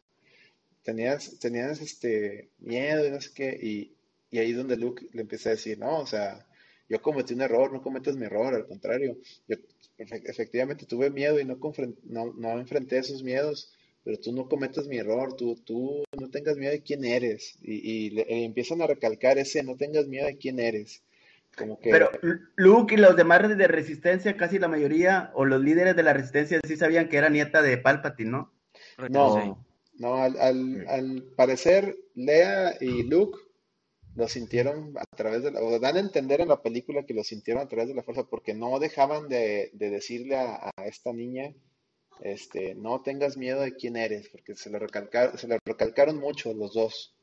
tenías, tenías este miedo y no sé qué, y, y ahí es donde Luke le empieza a decir, no, o sea, yo cometí un error, no cometas mi error, al contrario, yo efe- efectivamente tuve miedo y no, no, no enfrenté esos miedos, pero tú no cometas mi error, tú, tú no tengas miedo de quién eres, y, y le- e empiezan a recalcar ese, no tengas miedo de quién eres, como que... Pero Luke y los demás de resistencia, casi la mayoría, o los líderes de la resistencia, sí sabían que era nieta de Palpatine, ¿no? No, no, al, al, al parecer Lea y Luke lo sintieron a través de la, o dan a entender en la película que lo sintieron a través de la fuerza, porque no dejaban de, de decirle a, a esta niña, este, no tengas miedo de quién eres, porque se le recalcaron, mucho los dos.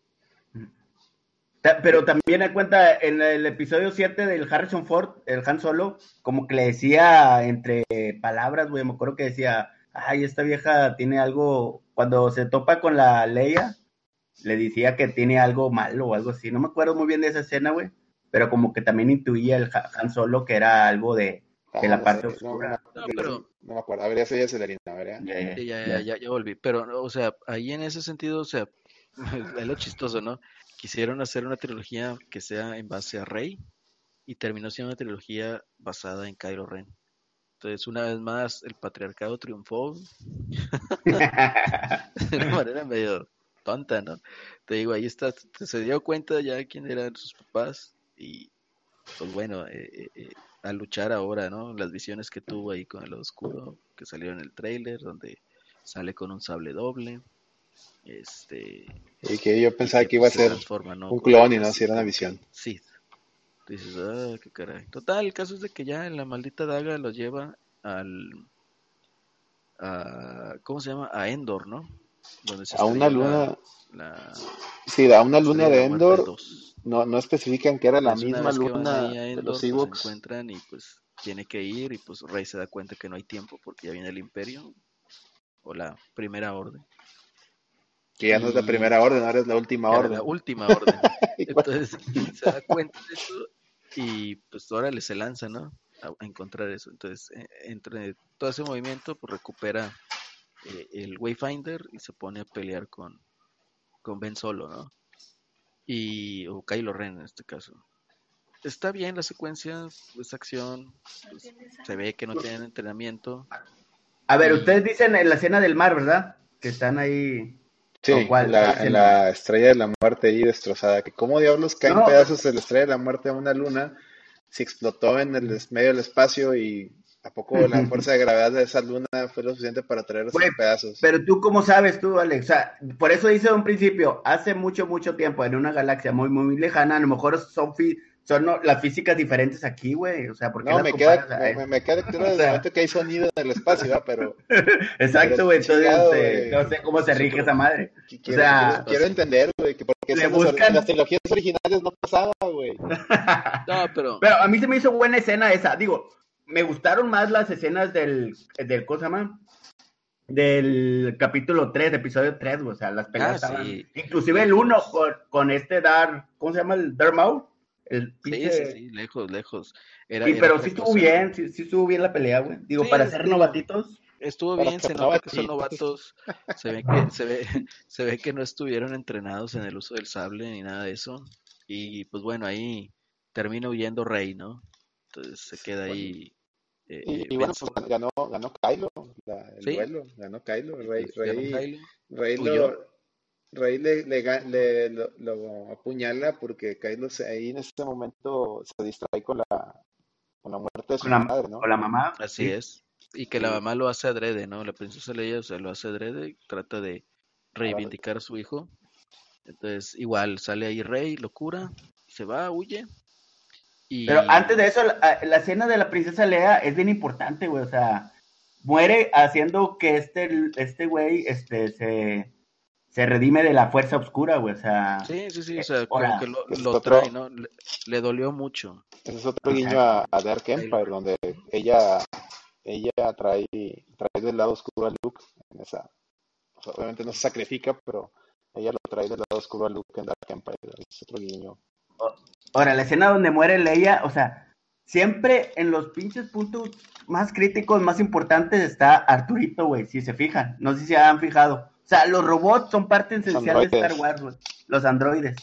Pero también da cuenta en el episodio 7 del Harrison Ford, el Han Solo, como que le decía entre palabras, güey, me acuerdo que decía, ay, esta vieja tiene algo, cuando se topa con la Leia, le decía que tiene algo malo o algo así, no me acuerdo muy bien de esa escena, güey, pero como que también intuía el Ha- Han Solo que era algo de, de la parte no sé, no, oscura. no, No, pero- no me acuerdo, a ver, ya soy Celerina, ya. Ya, ya, ya, ya. ya, ya, ya volví. Pero, o sea, ahí en ese sentido, o sea, es lo chistoso, ¿no? Quisieron hacer una trilogía que sea en base a Rey y terminó siendo una trilogía basada en Kylo Ren. Entonces, una vez más, el patriarcado triunfó de una manera medio tonta, ¿no? Te digo, ahí está, se dio cuenta ya quién eran sus papás y, pues bueno, eh, eh, eh, a luchar ahora, ¿no? Las visiones que tuvo ahí con el oscuro, que salió en el trailer, donde sale con un sable doble, este, Y que yo pensaba que que iba a se ser un clon y no si era una visión. Tú dices, ah, qué caray. Total, el caso es de que ya en la maldita daga los lleva al, a, ¿cómo se llama? A Endor, ¿no? Donde se A una estrella la- luna, la, sí, a una luna de Endor, 2. no, no especifican que era la Entonces, misma luna de los pues se Ewoks. encuentran y pues tiene que ir y pues Rey se da cuenta que no hay tiempo porque ya viene el Imperio o la Primera Orden. Que ya no es la primera orden, ahora es la última orden. la última orden. Entonces se da cuenta de eso y pues órale se lanza, ¿no? A, a encontrar eso. Entonces, eh, entre todo ese movimiento, pues recupera eh, el Wayfinder y se pone a pelear con, con Ben Solo, ¿no? Y, o Kylo Ren en este caso. Está bien la secuencia, esa acción, pues, se ve que no tienen entrenamiento. A ver, Y- ustedes dicen en la escena del mar, ¿verdad? Que están ahí. Sí, la, ¿Cuál en la estrella de la muerte ahí destrozada. Que cómo diablos caen No. pedazos de la estrella de la muerte a una luna si explotó en el es- medio del espacio y a poco la fuerza de gravedad de esa luna fue lo suficiente para traer esos pedazos. Pero tú, ¿cómo sabes tú, Alex? O sea, por eso dice de un principio, hace mucho, mucho tiempo, en una galaxia muy, muy lejana, a lo mejor son, fi- son no, las físicas diferentes aquí, güey. O sea, ¿por qué No, me queda, me, queda claro O desde sea- el momento que hay sonido en el espacio, ¿va? Pero Exacto, pero güey. Entonces, chingado, eh, güey. no sé cómo se rige esa madre. qui- O quiero, sea, quiero- quiero entender, güey, que porque las, buscan- las trilogías originales no pasaba, güey. No, pero Pero a mí se me hizo buena escena esa. Digo, me gustaron más las escenas del, del ¿cómo se llama? Del capítulo 3, episodio 3, güey. O sea, las peleas Ah, estaban... sí. Inclusive el 1 con, con este Dar... ¿Cómo se llama? El Darth Maul. El sí, pinche... sí, sí, lejos, lejos. Era, Sí, era pero sí estuvo bien, sí, sí estuvo bien la pelea, güey. Digo, Sí, para ser novatitos. Estuvo bien, se nota que son novatos. novatos, se ve que, se ve, se ve que no estuvieron entrenados en el uso del sable ni nada de eso. Y pues bueno, ahí termina huyendo Rey, ¿no? Entonces se queda ahí eh, Y, bueno, pues ganó, ganó Kylo la- el Sí. duelo, ganó Kylo, Rey, Rey, Kylo. Rey, lo, Rey le, le le- lo, lo apuñala porque Kylo se- ahí en ese momento se distrae con la, con la muerte de su Con la, madre, ¿no? con la mamá. Así sí. es. Y que la mamá lo hace adrede, ¿no? La princesa Leia, o sea, lo hace adrede, trata de reivindicar a su hijo. Entonces, igual, sale ahí Rey, lo cura, se va, huye. Y Pero antes de eso, la, la escena de la princesa Lea es bien importante, güey. O sea, muere haciendo que este, este güey este, se, se redime de la fuerza oscura, güey. O sea, Sí, sí, sí, o Eh, sea, como que lo, lo otro- trae, ¿no? Le, le dolió mucho. Ese es otro guiño a, a Dark Empire, donde ella, ella trae, trae del lado oscuro a Luke. En esa, o sea, obviamente no se sacrifica, pero ella lo trae del lado oscuro a Luke en Dark Empire. Es otro guiño. Ahora, la escena donde muere Leia, o sea, siempre en los pinches puntos más críticos, más importantes está Arturito, güey, si se fijan. No sé si se han fijado. O sea, los robots son parte esencial de. Star Wars, güey. Los androides.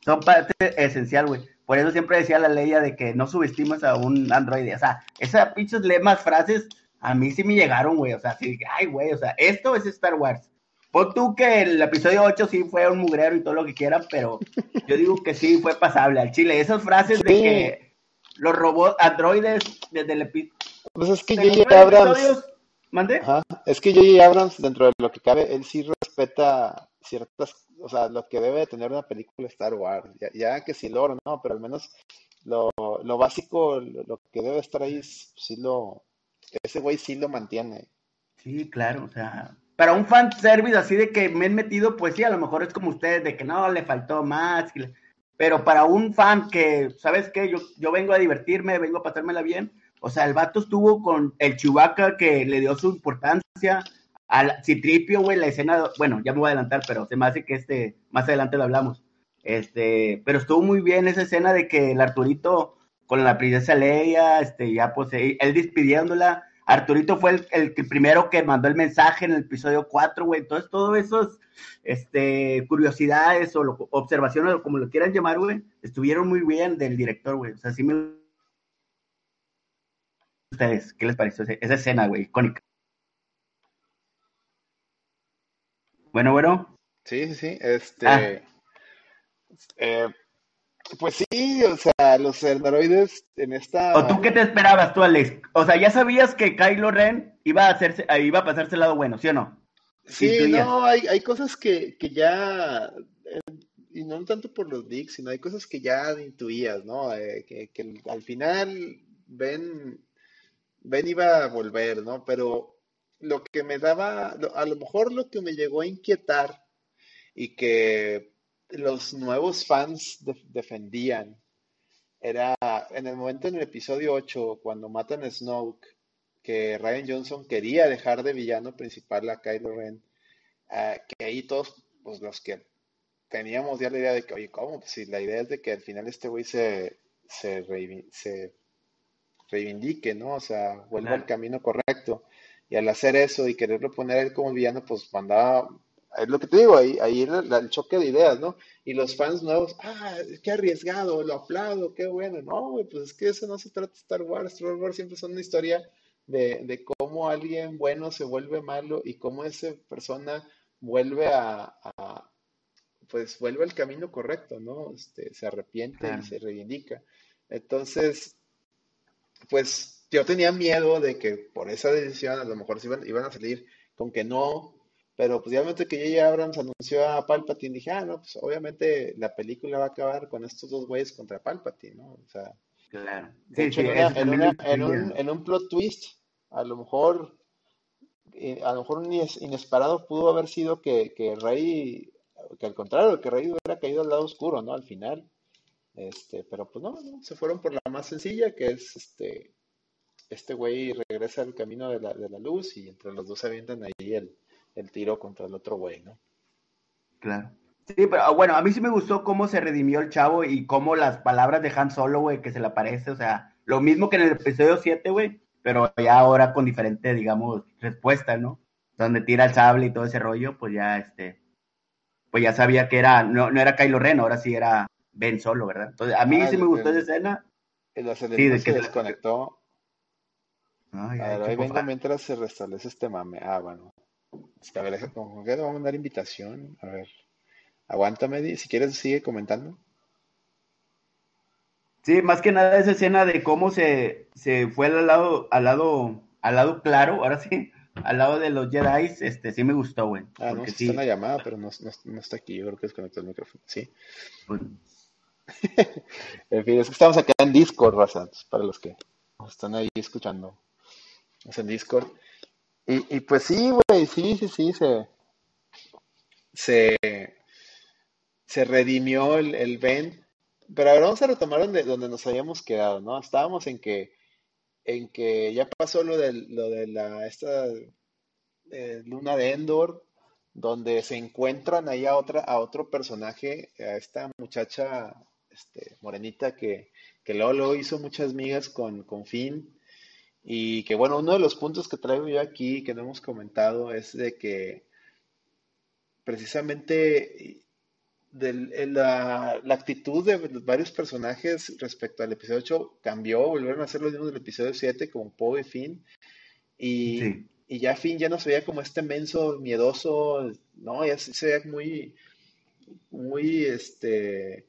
Son parte esencial, güey. Por eso siempre decía la Leia de que no subestimas a un androide. O sea, esas pinches lemas, frases, a mí sí me llegaron, güey. O sea, sí, ay, güey, o sea, esto es Star Wars. Pon tú que el episodio 8 sí fue un mugrero y todo lo que quieran, pero yo digo que sí fue pasable al chile. Esas frases de Sí. que los robots, androides, desde el epi- Pues es que J.J. Abrams, episodios- ¿Mande? ajá, es que J.J. Abrams, dentro de lo que cabe, él sí respeta ciertas, o sea, lo que debe de tener una película Star Wars. Ya, ya que si lo o no, pero al menos lo, lo básico, lo, lo que debe estar ahí, sí lo, ese güey sí lo mantiene. Sí, claro, o sea, para un fan service así de que me han metido, pues sí, a lo mejor es como ustedes, de que no, le faltó más, pero para un fan que, ¿sabes qué? Yo, yo vengo a divertirme, vengo a pasármela bien, o sea, el vato estuvo con el Chewbacca que le dio su importancia, al Citripio, güey, la escena, bueno, ya me voy a adelantar, pero se me hace que este, más adelante lo hablamos, este, pero estuvo muy bien esa escena de que el Arturito con la princesa Leia, este, ya pues él despidiéndola, Arturito fue el, el primero que mandó el mensaje en el episodio 4, güey. Entonces, todo esos este, curiosidades o lo- observaciones, o como lo quieran llamar, güey, estuvieron muy bien del director, güey. O sea, sí me. ¿Ustedes qué les pareció esa escena, güey? Icónica. Bueno, bueno. Sí, sí, sí, este, Ah. eh, pues sí, o sea, los androides en esta... ¿O tú qué te esperabas tú, Alex? O sea, ya sabías que Kylo Ren iba a hacerse, ah, iba a pasarse el lado bueno, ¿sí o no? Sí, no, hay, hay cosas que, que ya, eh, y no tanto por los leaks, sino hay cosas que ya intuías, ¿no? Eh, que, que al final Ben, Ben iba a volver, ¿no? Pero lo que me daba, a lo mejor lo que me llegó a inquietar y que los nuevos fans def- defendían era en el momento en el episodio 8, cuando matan a Snoke, que Ryan Johnson quería dejar de villano principal a Kylo Ren, ah, que ahí todos, pues los que teníamos ya la idea de que, oye, ¿cómo? Pues si la idea es de que al final este güey se, se, reivi- se reivindique, ¿no? O sea, vuelva Claro. al camino correcto. Y al hacer eso y quererlo poner él como villano, pues mandaba, es lo que te digo, ahí, ahí el choque de ideas, ¿no? Y los fans nuevos, ah, qué arriesgado, lo aplaudo, qué bueno. No, güey, pues es que eso no se trata de Star Wars. Star Wars siempre son una historia de, de cómo alguien bueno se vuelve malo y cómo esa persona vuelve a, a- pues vuelve al camino correcto, ¿no? Este, se arrepiente Claro. y se reivindica. Entonces, pues yo tenía miedo de que por esa decisión a lo mejor se iban, iban a salir con que no, pero pues obviamente que J.J. Abrams anunció a Palpatine, dije, ah, no, pues obviamente la película va a acabar con estos dos güeyes contra Palpatine, ¿no? O sea, Claro. de Sí, hecho, sí, en, una- eso en, también una- lo en un, en un plot twist, a lo mejor, eh, a lo mejor un ines- inesperado pudo haber sido que, que Rey, que al contrario, que Rey hubiera caído al lado oscuro, ¿no? Al final. Este, pero pues no, no, se fueron por la más sencilla, que es este, este güey regresa al camino de la, de la luz y entre los dos se avientan ahí el, el tiro contra el otro güey, ¿no? Claro. Sí, pero ah, bueno, a mí sí me gustó cómo se redimió el chavo y cómo las palabras de Han Solo, güey, que se le aparece, o sea, lo mismo que en el episodio 7, güey, pero ya ahora con diferente, digamos, respuesta, ¿no? Donde tira el sable y todo ese rollo, pues ya, este, pues ya sabía que era, no, no era Kylo Ren, ahora sí era Ben Solo, ¿verdad? Entonces, a mí Ah, sí me gustó el- esa escena. El de que se desconectó. Ay, A ver, qué ahí vengo mientras se restablece este mame. Ah, bueno. A ver, deja- ¿con qué le vamos a mandar invitación? A ver, aguántame, si quieres sigue comentando. Sí, más que nada esa escena de cómo se, se fue al lado, al lado, al lado claro, ahora sí, al lado de los Jedi, este, sí me gustó, güey. Ah, no, Porque sí está en la llamada, pero no, no- no está aquí. Yo creo que desconectó el micrófono. Sí. pues, En fin, es que estamos acá en Discord, raza, para los que están ahí escuchando. Es en Discord. Y, y pues sí, güey, sí, sí, sí, se, se, se redimió el, el Ben. Pero ahora vamos a retomar donde, donde nos habíamos quedado, ¿no? Estábamos en que, en que ya pasó lo de, lo de la, esta eh, luna de Endor, donde se encuentran ahí a otra, a otro personaje, a esta muchacha, este, morenita que, que luego, luego hizo muchas migas con, con Finn. Y que bueno, uno de los puntos que traigo yo aquí, que no hemos comentado, es de que precisamente del- el- la, la actitud de varios personajes respecto al episodio 8 cambió, volvieron a ser los mismos del episodio 7, como Poe y Finn, y, sí. y ya Finn ya no se veía como este menso miedoso, no, ya se, se veía muy, muy, este,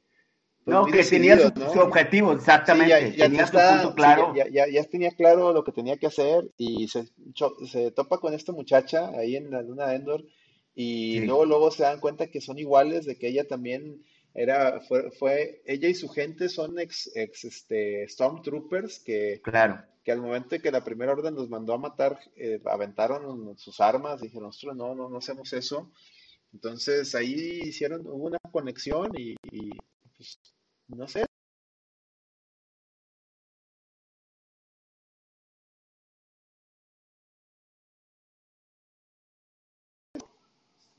pues No, que tenía su, ¿no? su objetivo, Sí, ya, exactamente, ya tenía su está, punto sí, claro. ya, ya, ya tenía claro lo que tenía que hacer y se, se topa con esta muchacha ahí en la luna de Endor y Sí, luego luego se dan cuenta que son iguales, de que ella también era, fue, fue ella y su gente son ex, ex este, Stormtroopers que, claro. que al momento que la primera orden los mandó a matar, eh, aventaron sus armas, dijeron, nosotros no, no, no hacemos eso. Entonces ahí hicieron, hubo una conexión y, y, pues, no sé,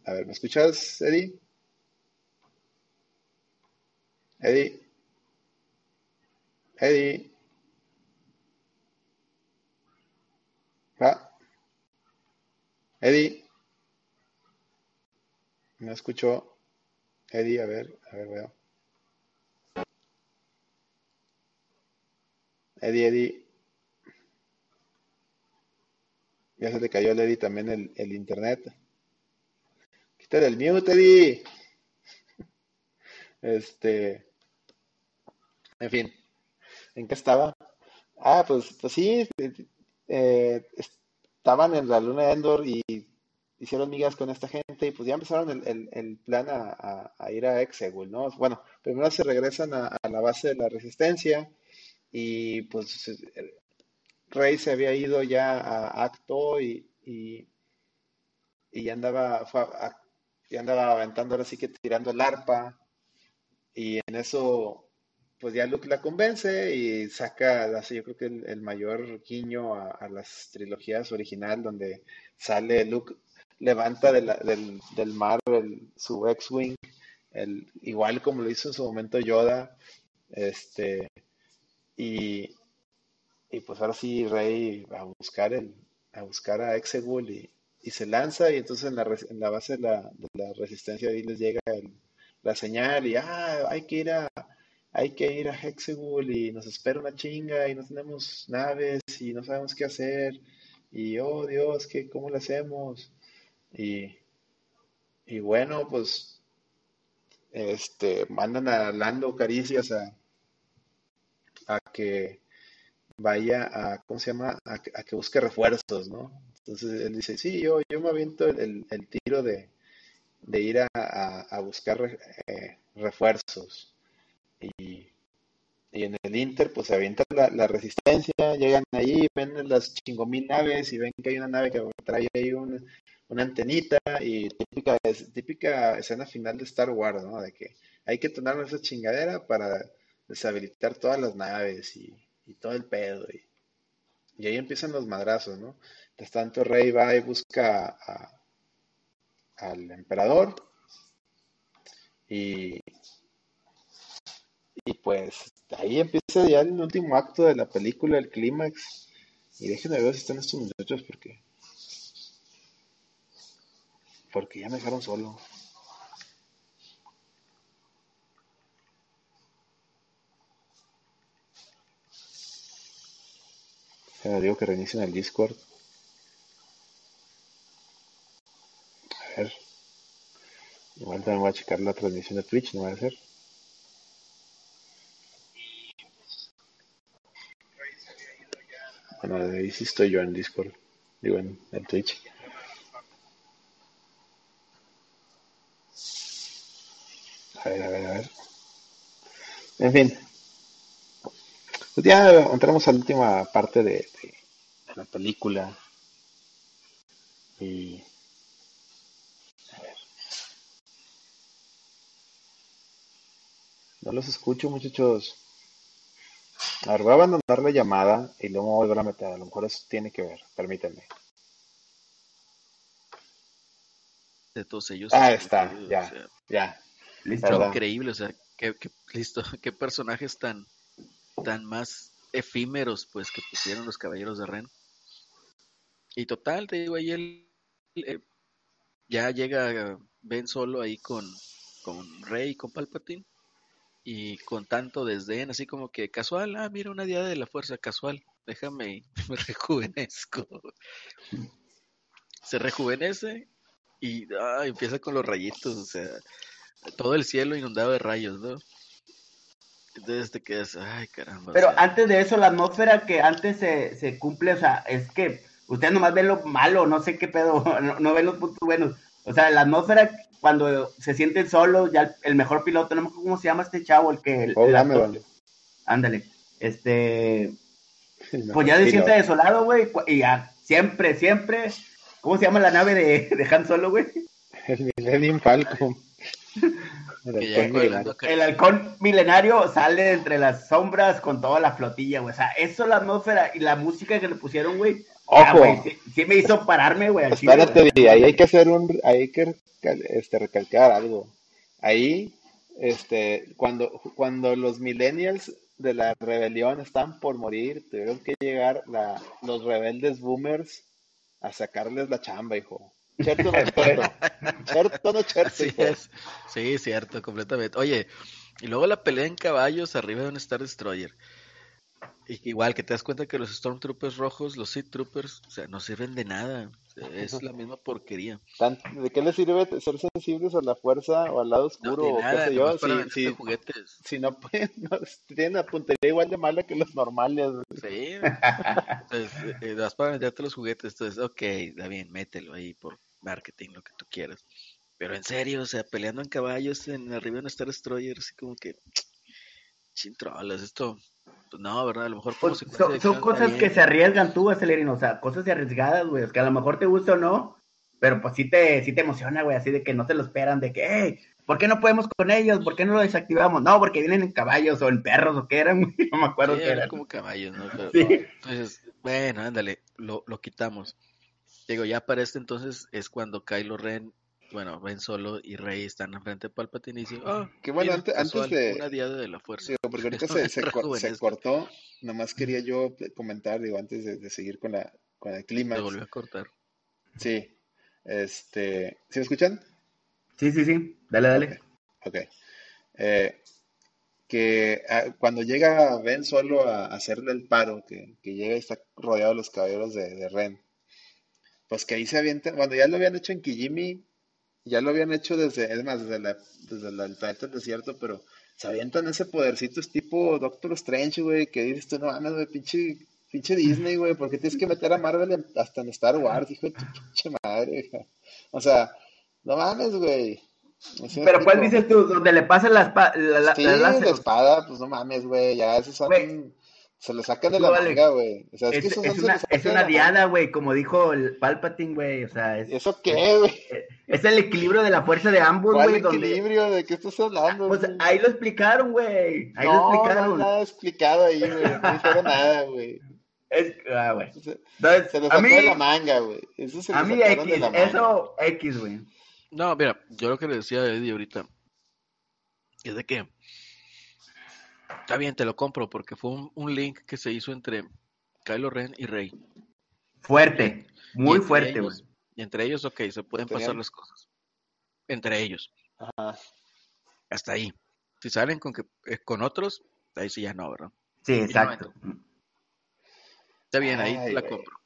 a ver, ¿me escuchas, Eddie? Eddie, Eddie, va, Eddie, no escucho, Eddie, a ver, a ver, veo, Eddie, Eddie, ya se le cayó al Eddie también el, el internet, quítale el mute, Eddie, este, en fin, ¿en qué estaba? Ah, pues, pues sí, eh, estaban en la luna de Endor y hicieron migas con esta gente y pues ya empezaron el, el- plan a, ir a Exegol, ¿no? Bueno, primero se regresan a la base de la Resistencia y pues el Rey se había ido ya a Acto y, y, andaba, a- andaba aventando ahora sí que tirando el arpa y en eso pues ya Luke la convence y saca, yo creo que el, mayor guiño a, las trilogías original donde sale Luke, levanta del, del mar su X-Wing, igual como lo hizo en su momento Yoda, este, y, y pues ahora sí Rey a buscar el, a buscar a Exegol y, se lanza y entonces en la, en la base de la, de resistencia ahí les llega la señal y ah, hay que ir a hay que ir a Hexagol y nos espera una chinga y no tenemos naves y no sabemos qué hacer y oh Dios, ¿qué, cómo lo hacemos? Y, y bueno, pues este mandan a Lando Caricias a, a que vaya a, ¿cómo se llama? A, a que busque refuerzos, ¿no? Entonces él dice, sí, yo, yo me aviento el, el- tiro de, de ir a, a- buscar eh, refuerzos. Y, y en el Inter, pues se avienta la, la resistencia, llegan ahí, ven las chingomil naves y ven que hay una nave que trae ahí un- una antenita y típica, típica escena final de Star Wars, ¿no? De que hay que tonar esa chingadera para deshabilitar todas las naves y, todo el pedo. Y, y ahí empiezan los madrazos, ¿no? Mientras tanto, Rey va y busca a- al emperador y, y pues ahí empieza ya el último acto de la película, el clímax. Y déjenme ver si están estos muchachos porque, porque ya me dejaron solo. Digo que reinicien el Discord. A ver. Igual también voy a checar la transmisión de Twitch, no va a ser. Bueno, ahí sí estoy yo en Discord. Digo, en, en Twitch. A ver, a ver, a ver. En fin. Pues ya entramos a la última parte de, de la película. Y. A ver. No los escucho, muchachos. A ver, voy a abandonar la llamada y luego me voy a volver a meter. A lo mejor eso tiene que ver. Permítanme. De todos ellos. Ah, es está, ya. o sea, Ya. Listo. Increíble, o sea, qué, qué- listo, qué personajes tan, tan más efímeros, pues, que pusieron los caballeros de Ren. Y total, te digo, ahí él eh, ya llega Ben solo ahí con, con Rey, con Palpatine, y con tanto desdén, así como que casual, ah, mira una diada de la fuerza, casual, déjame, me rejuvenezco. Se rejuvenece y ah, empieza con los rayitos, o sea, todo el cielo inundado de rayos, ¿no? Entonces te quedas, ay caramba. o Pero sea, antes de eso, la atmósfera que antes se, se cumple, o sea, es que ustedes nomás ven lo malo, no sé qué pedo, no, no ven los puntos buenos. O sea, la atmósfera cuando se sienten solos, ya el, el mejor piloto, no me acuerdo cómo se llama este chavo, el que... el- Oh, el vale. Ándale. Este, No, pues ya se siente no. desolado, güey, y ya, siempre, siempre, ¿cómo se llama la nave de, de Han Solo, güey? El Millennium Falcon. El halcón milenario. acá- El halcón milenario sale de entre las sombras con toda la flotilla, güey. O sea, eso, la atmósfera y la música que le pusieron, güey. ya, Ojo. güey, sí, sí me hizo pararme, güey. Espérate, güey. Ahí hay que hacer un, ahí hay que este, recalcar algo. Ahí, este, cuando, cuando los millennials de la rebelión están por morir, tuvieron que llegar la, los rebeldes boomers a sacarles la chamba, hijo. ¿Cierto no cierto? ¿Cierto no cierto, Así es. Sí, cierto, completamente. Oye, y luego la pelea en caballos arriba de un Star Destroyer. Y igual que te das cuenta que los Stormtroopers rojos, los Sith Troopers, o sea, no sirven de nada. Sea, es la misma porquería. ¿De qué les sirve ser sensibles a la fuerza o al lado No, oscuro de o qué sé yo? Si, juguetes. si no pueden, no, tienen la puntería igual de mala que los normales. Sí. Entonces, eh, vas para venderte los juguetes. Entonces, ok, está bien, mételo ahí por marketing, lo que tú quieras. Pero en serio, o sea, peleando en caballos en arriba de un Star Destroyer, así como que. Chintrolas, esto. No, ¿verdad? A lo mejor Pues, son, son cosas que se arriesgan tú, Acelerino. O sea, cosas arriesgadas, güey. Que a lo mejor te gusta o no. Pero pues sí te, sí te emociona, güey. Así de que no te lo esperan. De que, hey, ¿por qué no podemos con ellos? ¿Por qué no lo desactivamos? No, porque vienen en caballos o en perros o qué eran, güey. No me acuerdo Sí, qué eran como caballos, ¿no? Pero, Sí. Entonces, bueno, ándale, lo, lo quitamos. Digo, ya para este entonces es cuando Kylo Ren, bueno, Ben Solo y Rey están enfrente de Palpatine y dicen, ah, Que bueno, mira, antes, de, una diada de la fuerza. digo, porque ahorita se, se, cor- se cortó, nomás quería yo comentar, digo, antes de, de seguir con la con el Se clímax. volvió a cortar. Sí, este, ¿sí me escuchan? Sí, sí, sí. Dale, dale. Ok. Eh, que ah, cuando llega Ben solo a, a hacerle el paro, que, que llega y está rodeado de los caballeros de, de Ren, pues que ahí se avienta, cuando ya lo habían hecho en Kijimi, ya lo habían hecho desde, es más, desde, la, desde la- el planeta del desierto, pero se avientan ese podercito, es tipo Doctor Strange, güey, que dices tú, no mames, güey, pinche, pinche Disney, güey, ¿por qué tienes que meter a Marvel en- hasta en Star Wars, hijo de tu pinche madre, hija? O sea, no mames, güey. ¿Sí me Pero ¿cuál dices tú? Donde le pasa la, espa- la, la, Sí, la la espada, pues no mames, güey, ya esos son, Güey. Se lo sacan de No, la manga, güey. O sea, es, Es, que es una, es una diada, güey, como dijo el Palpatine, güey. O sea, es, ¿Eso qué, güey? es el equilibrio de la fuerza de ambos, ¿Cuál güey. Donde, equilibrio? ¿De qué estás hablando? pues güey? ahí lo explicaron, güey. Ahí lo no, no hay explicaron. nada explicado ahí, güey. No dijeron nada, güey. Es, ah, güey. Se, lo a sacó mí, de la manga, güey. Eso se lo a mí sacaron de X, la manga. eso X, güey. No, mira, yo lo que le decía a Eddie ahorita es de que está bien, te lo compro porque fue un, un link que se hizo entre Kylo Ren y Rey. Fuerte, muy fuerte, güey. Y entre ellos, ok, se pueden pasar las cosas. Entre ellos, Ajá. hasta ahí. Si salen con que eh, con otros, ahí sí ya no, ¿verdad? Sí, no exacto. Está bien, ahí Ay, la compro.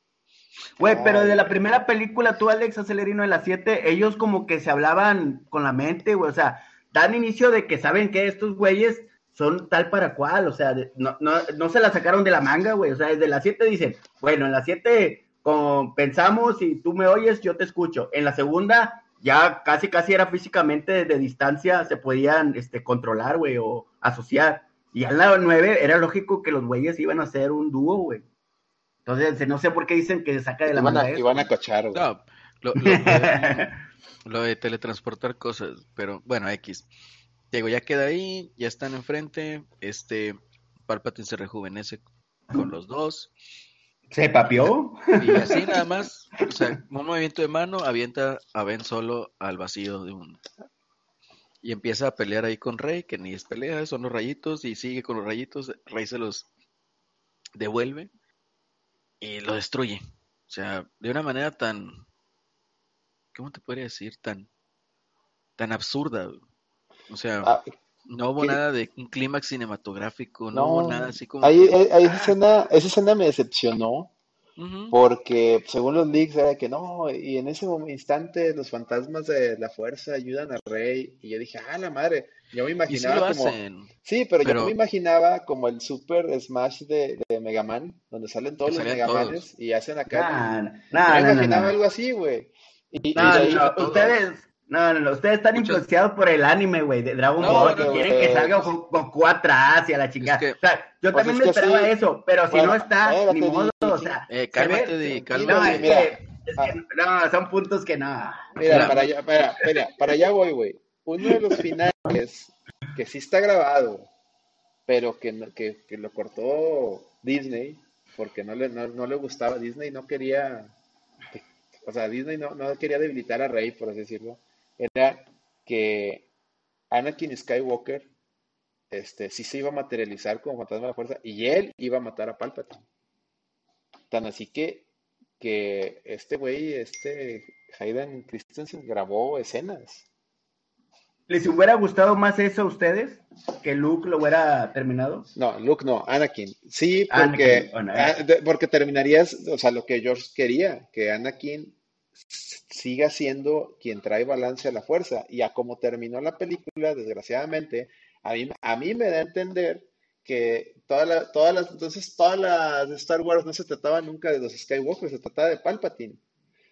Güey, pero de la primera película, tú, Alex Acelerino, de las siete, ellos como que se hablaban con la mente, güey, o sea, dan inicio de que saben que estos güeyes son tal para cual, o sea, de- no, no, no se la sacaron de la manga, güey, o sea, desde las siete dicen, bueno, en las siete como pensamos y tú me oyes, yo te escucho. En la segunda, ya casi, casi era físicamente de distancia, se podían este, controlar, güey, o asociar. Y en la nueve era lógico que los güeyes iban a hacer un dúo, güey. Entonces, no sé por qué dicen que se saca de la Iban manga a, iban a cochar, güey. No, lo, lo de, lo de teletransportar cosas, pero bueno, X. Digo, ya queda ahí, ya están enfrente, este, Palpatine se rejuvenece con los dos, ¿Se papió? y así nada más, o sea, un movimiento de mano avienta a Ben solo al vacío de un... Y empieza a pelear ahí con Rey, que ni es pelea, son los rayitos, y sigue con los rayitos, Rey se los devuelve y lo destruye. O sea, de una manera tan, ¿cómo te podría decir? Tan, tan absurda. O sea, Ah, no hubo ¿qué? nada de un clímax cinematográfico, no, no, hubo nada así como... ahí, que- ahí- ahí esa escena, esa escena me decepcionó porque según los leaks era que no, y en ese instante los fantasmas de la fuerza ayudan a Rey y yo dije, ah, la madre, yo me sí imaginaba lo como, hacen, sí, pero yo pero me imaginaba como el Super Smash de, de Mega Man, donde salen todos que los Megamanes y hacen acá, Nah, yo nah, me nah, nah, imaginaba algo así, güey, y, y Sí, ahí, ustedes, no, no, no, ustedes están Muchos- influenciados por el anime, güey, de Dragon No, Ball, que no, quieren que salga Go- Goku atrás y a la chingada. que- o sea, yo Pues también es me que esperaba sí. eso, pero si no está, ni modo, Di. o sea, Eh, cálmate, Di, no, cálmate. es mira, que, es que, no, son puntos que no. Mira, para allá, para, mira, para allá voy, güey. Uno de los finales que sí está grabado, pero que, no- que, que lo cortó Disney, porque no le, no, no le gustaba, Disney no quería, o sea, Disney no, no quería debilitar a Rey, por así decirlo, era que Anakin Skywalker este, sí se iba a materializar como fantasma de la fuerza y él iba a matar a Palpatine. Tan así que, que este güey, este Hayden Christensen grabó escenas. ¿Les hubiera gustado más eso a ustedes? ¿Que Luke lo hubiera terminado? No, Luke no, Anakin. Sí, Anakin, porque, bueno, eh. porque terminarías, o sea, lo que George quería, que Anakin siga siendo quien trae balance a la fuerza. Y a como terminó la película, desgraciadamente, a mí, a mí me da a entender que toda la- todas las, entonces todas las Star Wars no se trataba nunca de los Skywalker, se trataba de Palpatine.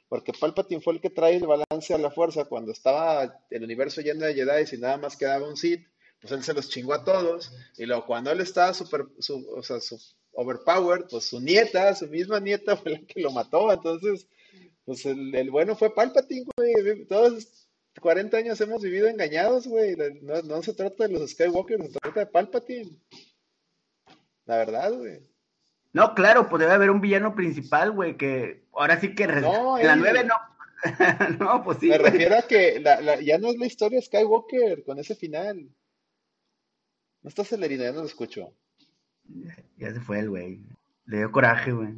Porque Palpatine fue el que trae el balance a la fuerza cuando estaba el universo lleno de Jedi y nada más quedaba un Sith, pues él se los chingó a todos. Y luego cuando él estaba super, su- o sea, su overpowered, pues su nieta, su misma nieta fue la que lo mató. Entonces, pues el, el bueno fue Palpatine, güey. Todos 40 años hemos vivido engañados, güey. No, no se trata de los Skywalker, se trata de Palpatine. La verdad, güey. No, claro, pues debe haber un villano principal, güey, que ahora sí que... No, en la él- 9 no. no, pues sí, Me güey. refiero a que la- la- ya no es la historia de Skywalker con ese final. No estás celerina, ya no lo escucho. Ya se fue el güey. Le dio coraje, güey.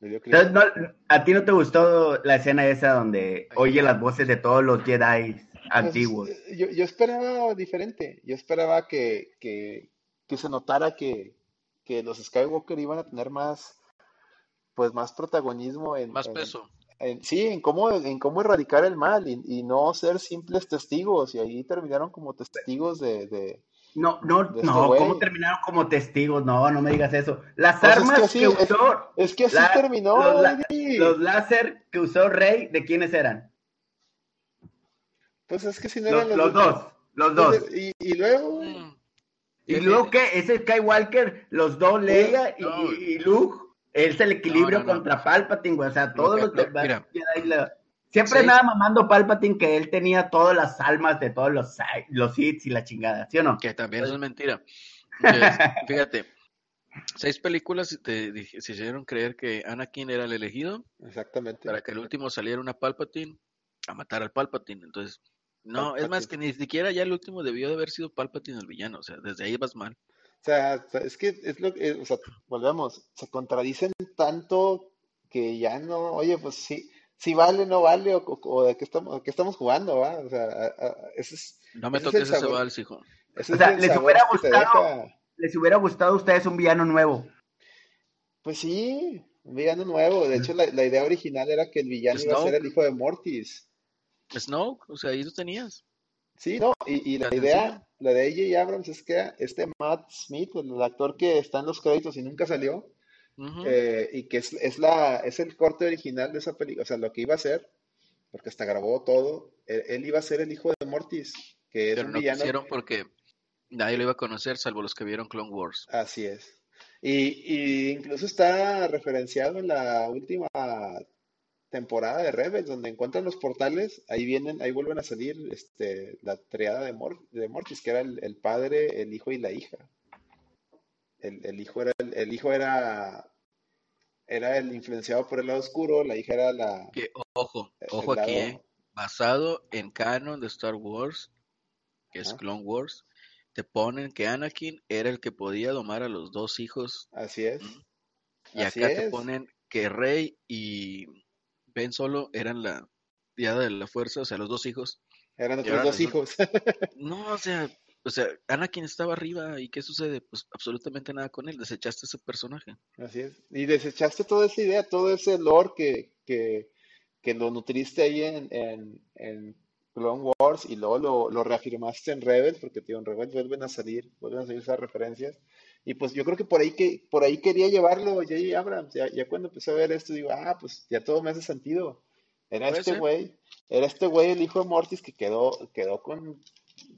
Entonces, no, ¿a ti no te gustó la escena esa donde oye las voces de todos los Jedi Pues, antiguos? yo, yo esperaba diferente. Yo esperaba que, que, que se notara que, que los Skywalker iban a tener más, pues más protagonismo en, Más en- peso. en- sí, en cómo, en cómo erradicar el mal y, y no ser simples testigos. Y ahí terminaron como testigos de, de- No, no, este no. ¿cómo terminaron como testigos? No, no me digas eso. Las Pues es que armas así- que es- usó, Es que así La- terminó, los la- los láser que usó Rey, ¿de quiénes eran? Pues es que si no Los, eran los dos, los dos. Y, y luego, Mm. ¿Y luego qué? Ese Skywalker, los dos, Leia y, No. y- y Luke, es el equilibrio No, no, no. contra Palpatine, güey. O sea, todos que- los mira. La- Siempre Sí. nada mamando Palpatine que él tenía todas las almas de todos los, los hits y la chingada, ¿sí o no? Que también eso es mentira. Entonces, fíjate, seis películas te se hicieron creer que Anakin era el elegido exactamente. para que el último saliera una Palpatine a matar al Palpatine. Entonces, no, es más que ni siquiera ya el último debió de haber sido Palpatine el villano. O sea, desde ahí vas mal. O sea, es que es lo que, o sea, volvemos, se contradicen tanto que ya no, oye, pues sí, si vale, no vale, o, o- o de qué estamos, de qué estamos jugando, ¿va? O sea, a- a- ese es, No me Ese es toques el ese vals, hijo. ese O es sea, les hubiera gustado- deja. ¿Les hubiera gustado a ustedes un villano nuevo? Pues sí, un villano nuevo. De hecho, la, la idea original era que el villano iba a ser Snoke. el hijo de Mortis. Snoke, o sea, ahí lo tenías. Sí, no, y, y la Tan idea, la de A.J. Abrams es que este Matt Smith, el actor que está en los créditos y nunca salió, Eh, y que es, es la, es el corte original de esa película, o sea, lo que iba a ser, porque hasta grabó todo, él, él iba a ser el hijo de Mortis, que es Pero un no villano, quisieron porque nadie lo iba a conocer salvo los que vieron Clone Wars. así es. Y, y incluso está referenciado en la última temporada de Rebels, donde encuentran los portales, ahí vienen, ahí vuelven a salir este, la triada de, Mor- de Mortis, que era el, el padre, el hijo y la hija. El, el hijo era, el, el hijo era, era el influenciado por el lado oscuro, la hija era la, Que, ojo, ojo aquí, ¿eh? Basado en canon de Star Wars, que es Clone Wars, te ponen que Anakin era el que podía domar a los dos hijos. así es. Y así acá te ponen que Rey y Ben Solo eran la diada de la fuerza, o sea, los dos hijos. eran otros dos hijos, no, o sea, o sea, Anakin estaba arriba y ¿qué sucede? Pues absolutamente nada con él, desechaste ese personaje. así es. Y desechaste toda esa idea, todo ese lore que, que, que lo nutriste ahí en, en, en Clone Wars y luego lo, lo reafirmaste en Rebels, porque tío, en Rebels vuelven a salir, vuelven a salir esas referencias. Y pues yo creo que por ahí que por ahí quería llevarlo J.J. Abrams. Ya, ya cuando empecé a ver esto, digo, ah, pues ya todo me hace sentido. Era este güey, era este güey, el hijo de Mortis, que quedó, quedó con,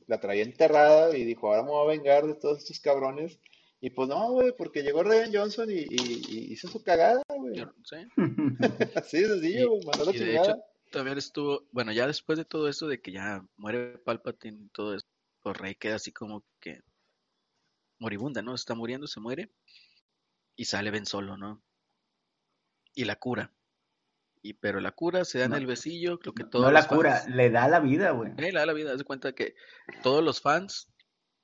la traía enterrada y dijo, ahora me voy a vengar de todos estos cabrones. Y pues no, güey, porque llegó Ryan Johnson y, y- y hizo su cagada, güey. Sé. Así sencillo, güey, mandó la y de chingada. hecho, también estuvo, bueno, ya después de todo eso, de que ya muere Palpatine y todo eso, pues Rey queda así como que moribunda, ¿no? Está muriendo, se muere, y sale Ben Solo, ¿no? Y la cura. Y, pero la cura se da en No, el besillo, lo que no todos la cura, fans, le da la vida, güey. eh, le da la vida, haz cuenta que todos los fans,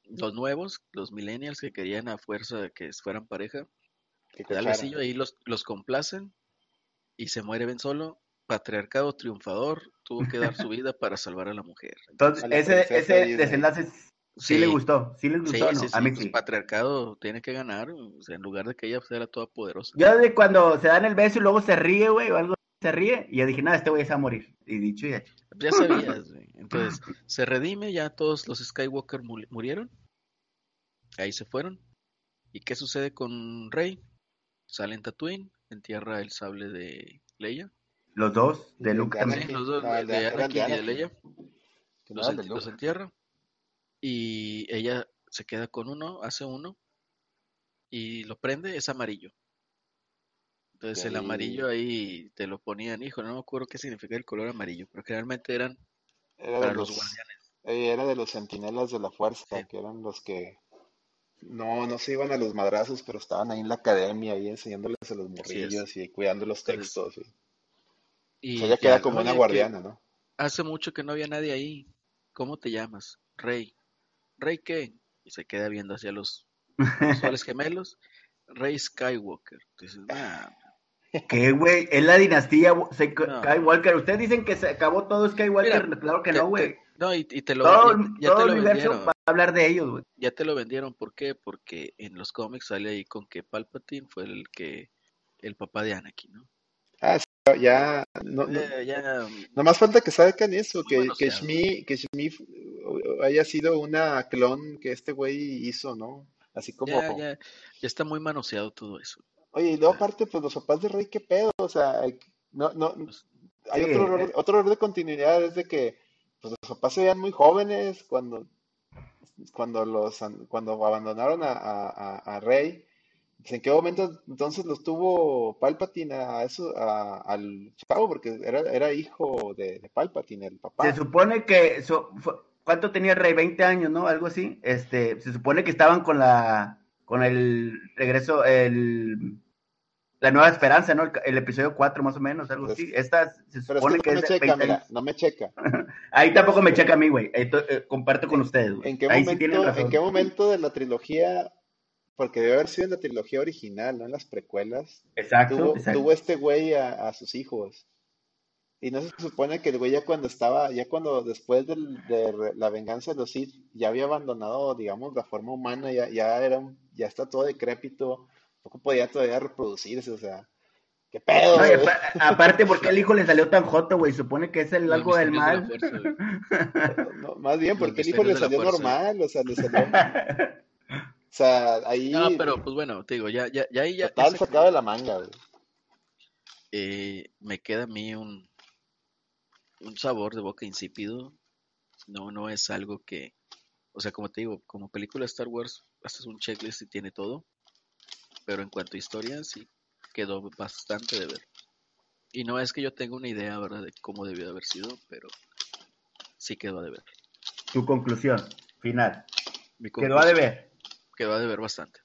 los nuevos, los millennials que querían a fuerza que fueran pareja, Que le da el besillo, ahí los, los complacen y se muere Ben Solo. Patriarcado triunfador, tuvo que dar su vida para salvar a la mujer. Entonces, la ese, ese desenlace sí le gustó, sí sí, gustó, ¿no? sí, A mí pues sí. patriarcado tiene que ganar, o sea, en lugar de que ella fuera toda poderosa. Yo de cuando se dan el beso y luego se ríe, güey, o algo se ríe, y yo dije, nada, este güey se va a morir. Y dicho y hecho. Ya sabías, güey. Entonces, se redime, ya todos los Skywalker mu- murieron, ahí se fueron. ¿Y qué sucede con Rey? Sale en Tatooine, entierra el sable de Leia. Los dos, de Luke también. Los dos, no, de de, Anakin y de Leia, los, ent- entierra. Y ella se queda con uno, hace uno, y lo prende, es amarillo. Entonces el amarillo ahí te lo ponían, hijo, no me acuerdo qué significa el color amarillo, pero generalmente eran era de para los los, guardianes. eh, era de los centinelas de la fuerza, Sí. que eran los que no, no se iban a los madrazos, pero estaban ahí en la academia, ahí enseñándoles a los morrillos y cuidando los Entonces, textos. Y, o sea, y ella queda como una guardiana, ¿no? hace mucho que no había nadie ahí. ¿Cómo te llamas? Rey. ¿Rey qué? Y se queda viendo hacia los, soles gemelos. Rey Skywalker. Dices, "Nah, ¿Qué, güey? Es la dinastía no. Skywalker. Ustedes dicen que se acabó todo Skywalker. Mira, Claro que te, no, güey. no, y, y te lo, Todo, ya, ya todo te el lo universo vendieron. va a hablar de ellos, güey. Ya te lo vendieron. ¿Por qué? Porque en los cómics sale ahí con que Palpatine fue el que, el papá de Anakin, ¿no? Ah, sí, ya, no, no, Eh, ya nomás falta que saquen eso, que, que manoseado. Shmi, que Shmi uh, haya sido una clon que este güey hizo, ¿no? Así Ya, como, ya, ya está muy manoseado todo eso. Oye, y luego aparte, pues los papás de Rey, ¿qué pedo? O sea, hay- no, no, pues, hay Sí, otro error, eh, otro error de continuidad, es de que pues, los papás se veían muy jóvenes cuando, cuando los, an- cuando abandonaron a, a, a- Rey. Pues, ¿En qué momento entonces los tuvo Palpatine a eso, a- al chavo? Porque era, era hijo de, de Palpatine, el se papá. supone que. so- fue- ¿Cuánto tenía Rey? 20 años, ¿no? Algo así. Este, se supone que estaban con la. Con el regreso. El, la nueva esperanza, ¿no? El, episodio 4, más o menos, algo Pues, así. Esta se pero es que supone no que me es checa, 20 mira, no me checa. Ahí tampoco me checa a mí, güey. Eh, comparto con ¿En, ustedes, güey. en qué Ahí sí tienen momento, en qué razón. momento de la trilogía, porque debe haber sido en la trilogía original, no en las precuelas, Exacto, tuvo, exacto. tuvo este güey a, a sus hijos? Y no se supone que el güey ya cuando estaba, ya cuando después del- de la venganza de los Sith, ya había abandonado, digamos, la forma humana, ya, ya era un- ya está todo decrépito, poco podía todavía reproducirse, o sea, ¿Qué pedo? No, y güey? apa- aparte, porque el hijo le salió tan joto, güey? Supone que es el algo del mal. de la fuerza, güey. No, más bien, porque el hijo le salió normal, o sea, le salió. O sea, ahí. No, pero pues bueno, te digo, ya, ya, ya ahí ya, Total, sacado de la manga, güey. eh, me queda a mí un, un sabor de boca insípido. No, no es algo que, o sea, como te digo, como película de Star Wars, haces un checklist y tiene todo. Pero en cuanto a historia, sí quedó bastante de ver. Y no es que yo tenga una idea, ¿verdad?, de cómo debió de haber sido, pero sí quedó a deber. Tu conclusión final. Mi Quedó a deber. Quedó a deber bastante.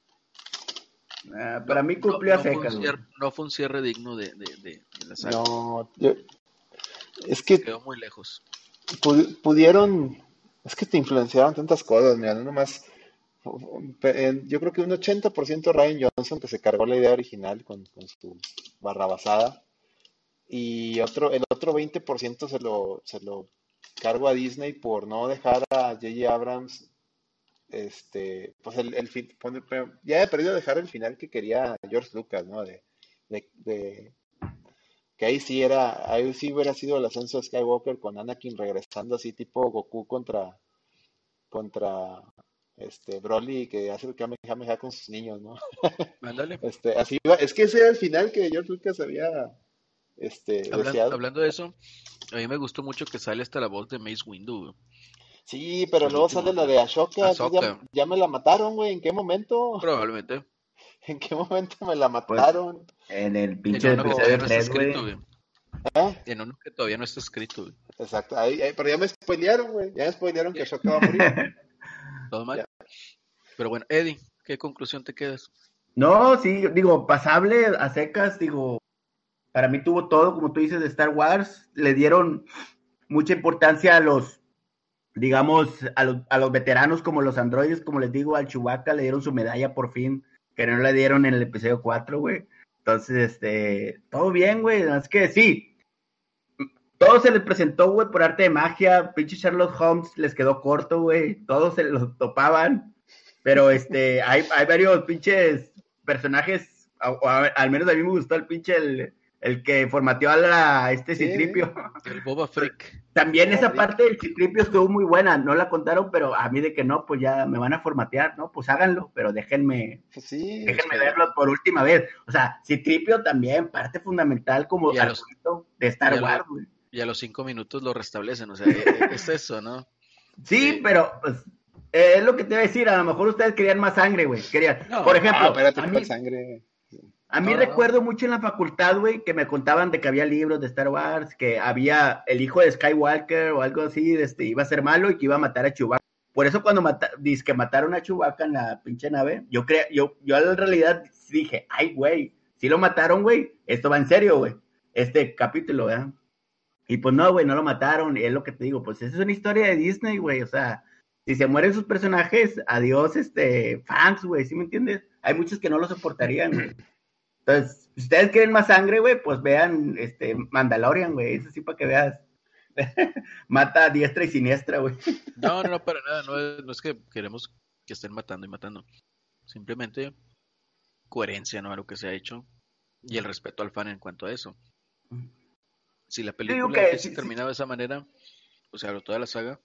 Ah, para mí No- cumplió no, cierre, no fue un cierre digno de, de, de- de la saga. No, yo- es que Quedó muy lejos. pu- pudieron, es que te influenciaron tantas cosas, mira, no nomás, yo creo que un 80% Ryan Johnson que se cargó la idea original con, con su barrabasada y otro, el otro 20% se lo, se lo cargo a Disney por no dejar a J.J. Abrams, este, pues el, el fin- ya he perdido dejar el final que quería George Lucas, ¿no? De, de, de- que ahí sí era, ahí sí hubiera sido el ascenso de Skywalker con Anakin regresando así tipo Goku contra, contra este Broly que hace el Kamehameha con sus niños, ¿no? Ándale. Este, así iba, es que ese era el final que George Lucas había este, Hablan- deseado. hablando de eso, a mí me gustó mucho que sale hasta la voz de Mace Windu. güey. Sí, pero El luego último, sale la de Ashoka, ya, ya me la mataron, güey, ¿en qué momento? Probablemente. ¿En qué momento me la mataron? En el En pinche uno que no está 3, güey. escrito, güey. ¿Eh? En uno que todavía no está escrito, güey. Exacto, ahí, ahí- pero ya me spoilearon, güey, ya me spoilearon que Ashoka va a morir. Todo mal. Pero bueno, Eddie, ¿qué conclusión te quedas? No, sí, digo, pasable a secas, digo, para mí tuvo todo, como tú dices, de Star Wars, le dieron mucha importancia a los, digamos, a los, a los veteranos como los androides, como les digo, al Chewbacca le dieron su medalla por fin, que no le dieron en el episodio 4, güey. Entonces, este, todo bien, güey, es que sí, todo se les presentó, güey, por arte de magia, pinche Sherlock Holmes les quedó corto, güey, todos se los topaban, pero este, hay, hay varios pinches personajes, a- al menos a mí me gustó el pinche, el, el que formateó a la, a este Sí. Citripio. El Boba Freak. También Boba esa Freak. parte del Citripio estuvo muy buena, no la contaron, pero a mí de que no, pues ya me van a formatear, ¿no? Pues háganlo, pero déjenme, sí, déjenme verlo por última vez. O sea, Citripio también, parte fundamental como Y a los- argumento de Star Wars, güey. Y a los cinco minutos lo restablecen. O sea, e- e- es eso, ¿no? Sí, pero pues eh, es lo que te voy a decir, a lo mejor ustedes querían más sangre, güey. Querían, No, por ejemplo, Ah, espérate, a ¿qué mí, sangre? a mí No, no. recuerdo mucho en la facultad, güey, que me contaban de que había libros de Star Wars, que había el hijo de Skywalker o algo así, este, iba a ser malo y que iba a matar a Chewbacca. Por eso cuando mata, dice que mataron a Chewbacca en la pinche nave, yo creo, yo, yo en realidad dije, ay, güey, si lo mataron, güey, esto va en serio, güey, este capítulo, ¿verdad? Y pues no, güey, no lo mataron, y es lo que te digo, pues esa es una historia de Disney, güey, o sea, si se mueren sus personajes, adiós, este, fans, güey, ¿sí me entiendes? Hay muchos que no lo soportarían, güey. Entonces, si ustedes quieren más sangre, güey, pues vean, este, Mandalorian, güey, eso sí para que veas. Mata a diestra y siniestra, güey. No, no, no, para nada. No es, no es que queremos que estén matando y matando. Simplemente coherencia, ¿no? A lo que se ha hecho. Y el respeto al fan en cuanto a eso. Si la película que sí, sí. terminado de esa manera, o sea, toda la saga,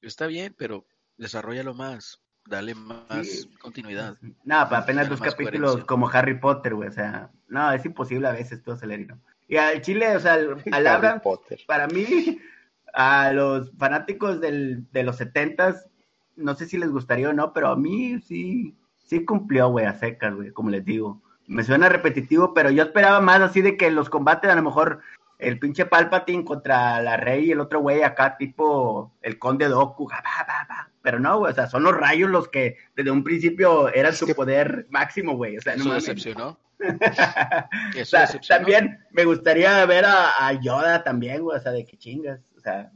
está bien, pero desarrollalo más. Dale más Sí. continuidad. No, para apenas dos capítulos coherencia. como Harry Potter, güey, o sea, no, es imposible a veces todo acelerino. Y al Chile, o sea, al, al Potter. para mí, a los fanáticos del, de los setentas, no sé si les gustaría o no, pero a mí sí, sí cumplió, güey, a secas, güey, como les digo. Me suena repetitivo, pero yo esperaba más así de que los combates, a lo mejor, el pinche Palpatine contra la Rey y el otro güey acá, tipo el Conde Doku, ja, ba, ba, ba. pero no, güey, o sea, son los rayos los que desde un principio eran Es su que- poder máximo, güey, o sea, no Eso decepcionó. O Eso sea, decepcionó. también me gustaría ver a, a Yoda también, güey, o sea, de que chingas, o sea,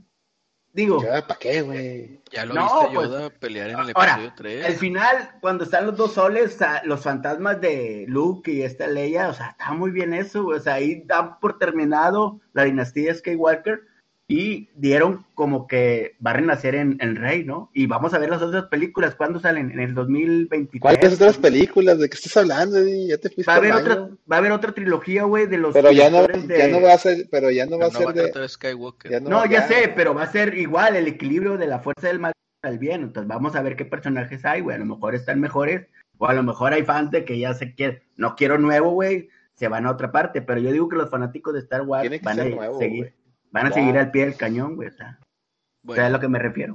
digo, ¿Para qué, güey? Ya lo No, viste pues, Yoda pelear en el ahora, episodio 3. al final, cuando están los dos soles, los fantasmas de Luke y esta Leia, o sea, está muy bien eso, güey, o sea, ahí dan por terminado la dinastía Skywalker, y dieron como que va a renacer en El Rey, ¿no? Y vamos a ver las otras películas, ¿cuándo salen? En el 2023. ¿Cuáles otras películas? ¿De qué estás hablando, Eddie? Ya te fuiste Va a haber otra, va a haber otra trilogía, güey, de los Pero ya no, de- ya no va a ser, pero ya no va a no ser va a de, Skywalker. ya No, ya ya- sé, pero va a ser igual el equilibrio de la fuerza del mal al bien. Entonces vamos a ver qué personajes hay, güey. A lo mejor están mejores, o a lo mejor hay fans de que ya se quieren, no quiero nuevo, güey, se van a otra parte. Pero yo digo que los fanáticos de Star Wars Tiene que van a nuevo, seguir, güey. Van a Ya. seguir al pie del cañón, güey. O sea, o sea, es a lo que me refiero.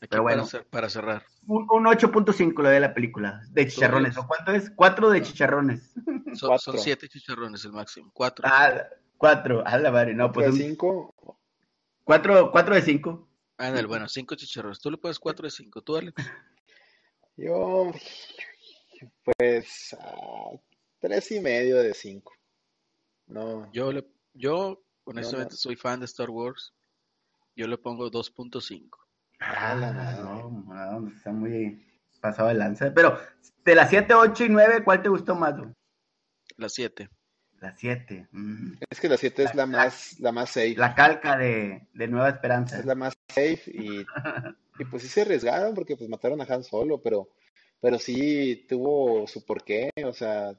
aquí pero bueno. para, cer- para cerrar. Un, un 8.5 lo de la película, de chicharrones. Dios. ¿O cuánto es? Cuatro de chicharrones. Son, Cuatro. son siete chicharrones el máximo. Cuatro. Ah, cuatro, a la madre, no, pues de cinco, cuatro, cuatro de cinco. Ándale, bueno, cinco chicharrones. Tú le pones cuatro de cinco. Tú, Alex. yo, pues, ah, tres y medio de cinco. No, Yo, le, yo honestamente no. soy fan de Star Wars. Yo le pongo 2.5. Ah, la Ah, no, no, está muy pasado de lanza. Pero de las 7, 8 y 9, ¿cuál te gustó más? güey? La 7. La 7. mm. es que la siete es la más, la más safe. La calca de, de Nueva Esperanza. es la más safe y, y pues sí se arriesgaron porque pues mataron a Han Solo, pero, pero sí tuvo su porqué, o sea,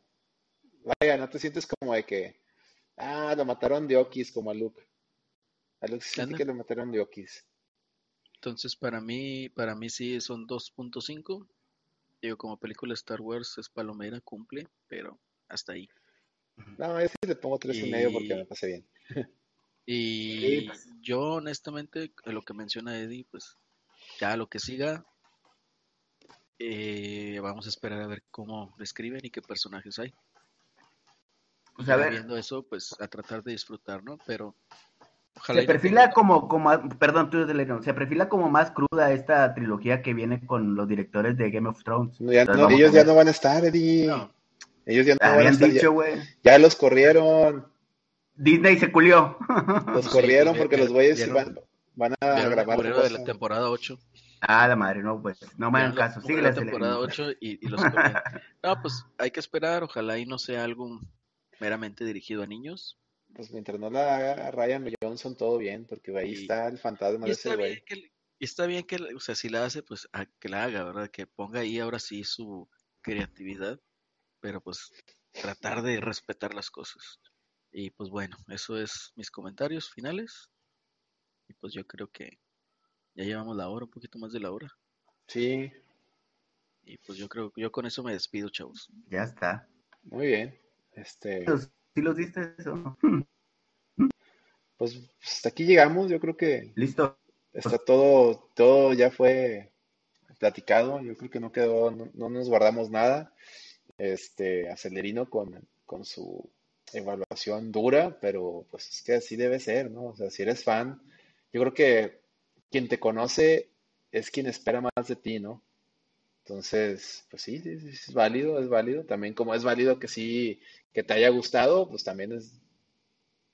vaya, no te sientes como de que, ah, lo mataron de Okis como a Luke. A Luke sí que lo mataron de Okis. Entonces, para mí, para mí sí son 2.5. Digo, como película Star Wars es palomera, cumple, pero hasta ahí. No, yo sí le pongo tres y medio porque me pasé bien. Y Sí, pues. yo honestamente, lo que menciona Eddie, pues ya lo que siga, eh, vamos a esperar a ver cómo lo escriben y qué personajes hay. Pues a Ya ver, viendo eso, pues a tratar de disfrutar, ¿no? Pero ojalá se no perfila tenga- como, como, perdón, tú, se perfila como más cruda esta trilogía que viene con los directores de Game of Thrones. No, ya no- ellos ya no van a estar, Eddie. No, Ellos ya no van a Habían estar. ya- dicho, güey. Ya, los corrieron. Disney se culió. Los Sí, corrieron pues, porque vieron- los güeyes van, van a grabar de la temporada 8. ah, la madre, no, pues, no me hagan caso. Síguele, la temporada Selene. 8 y, y los. No, pues hay que esperar, ojalá y no sea algo meramente dirigido a niños. Pues mientras no la haga Ryan Johnson, todo bien, porque ahí Y- está el fantasma Y de ese güey. que, y está bien que, o sea, si la hace, pues a- que la haga, ¿verdad? Que ponga ahí ahora sí su creatividad, pero pues tratar de respetar las cosas. Y pues bueno, eso es mis comentarios finales. Y pues yo creo que ya llevamos la hora, un poquito más de la hora. Sí, Y pues yo creo que yo con eso me despido, chavos. Ya está. muy bien. Este, ¿Sí los diste eso? pues hasta aquí llegamos. Yo creo que Listo. está todo, todo ya fue platicado. Yo creo que no quedó, no, no nos guardamos nada. Este, Acelerino con, con su evaluación dura, pero pues es que así debe ser, ¿no? O sea, si eres fan, yo creo que quien te conoce es quien espera más de ti, ¿no? Entonces, pues sí, sí, es válido, es válido. También como es válido que sí, que te haya gustado, pues también es,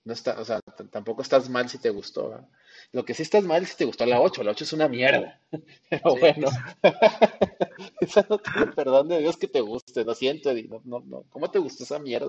no está, o sea, tampoco estás mal si te gustó, ¿verdad? Lo que sí estás mal es si te gustó la 8, la 8 es una mierda. Pero Sí. bueno, esa no tiene perdón de Dios que te guste, lo siento, Eddie, no, no, no. ¿Cómo te gustó esa mierda?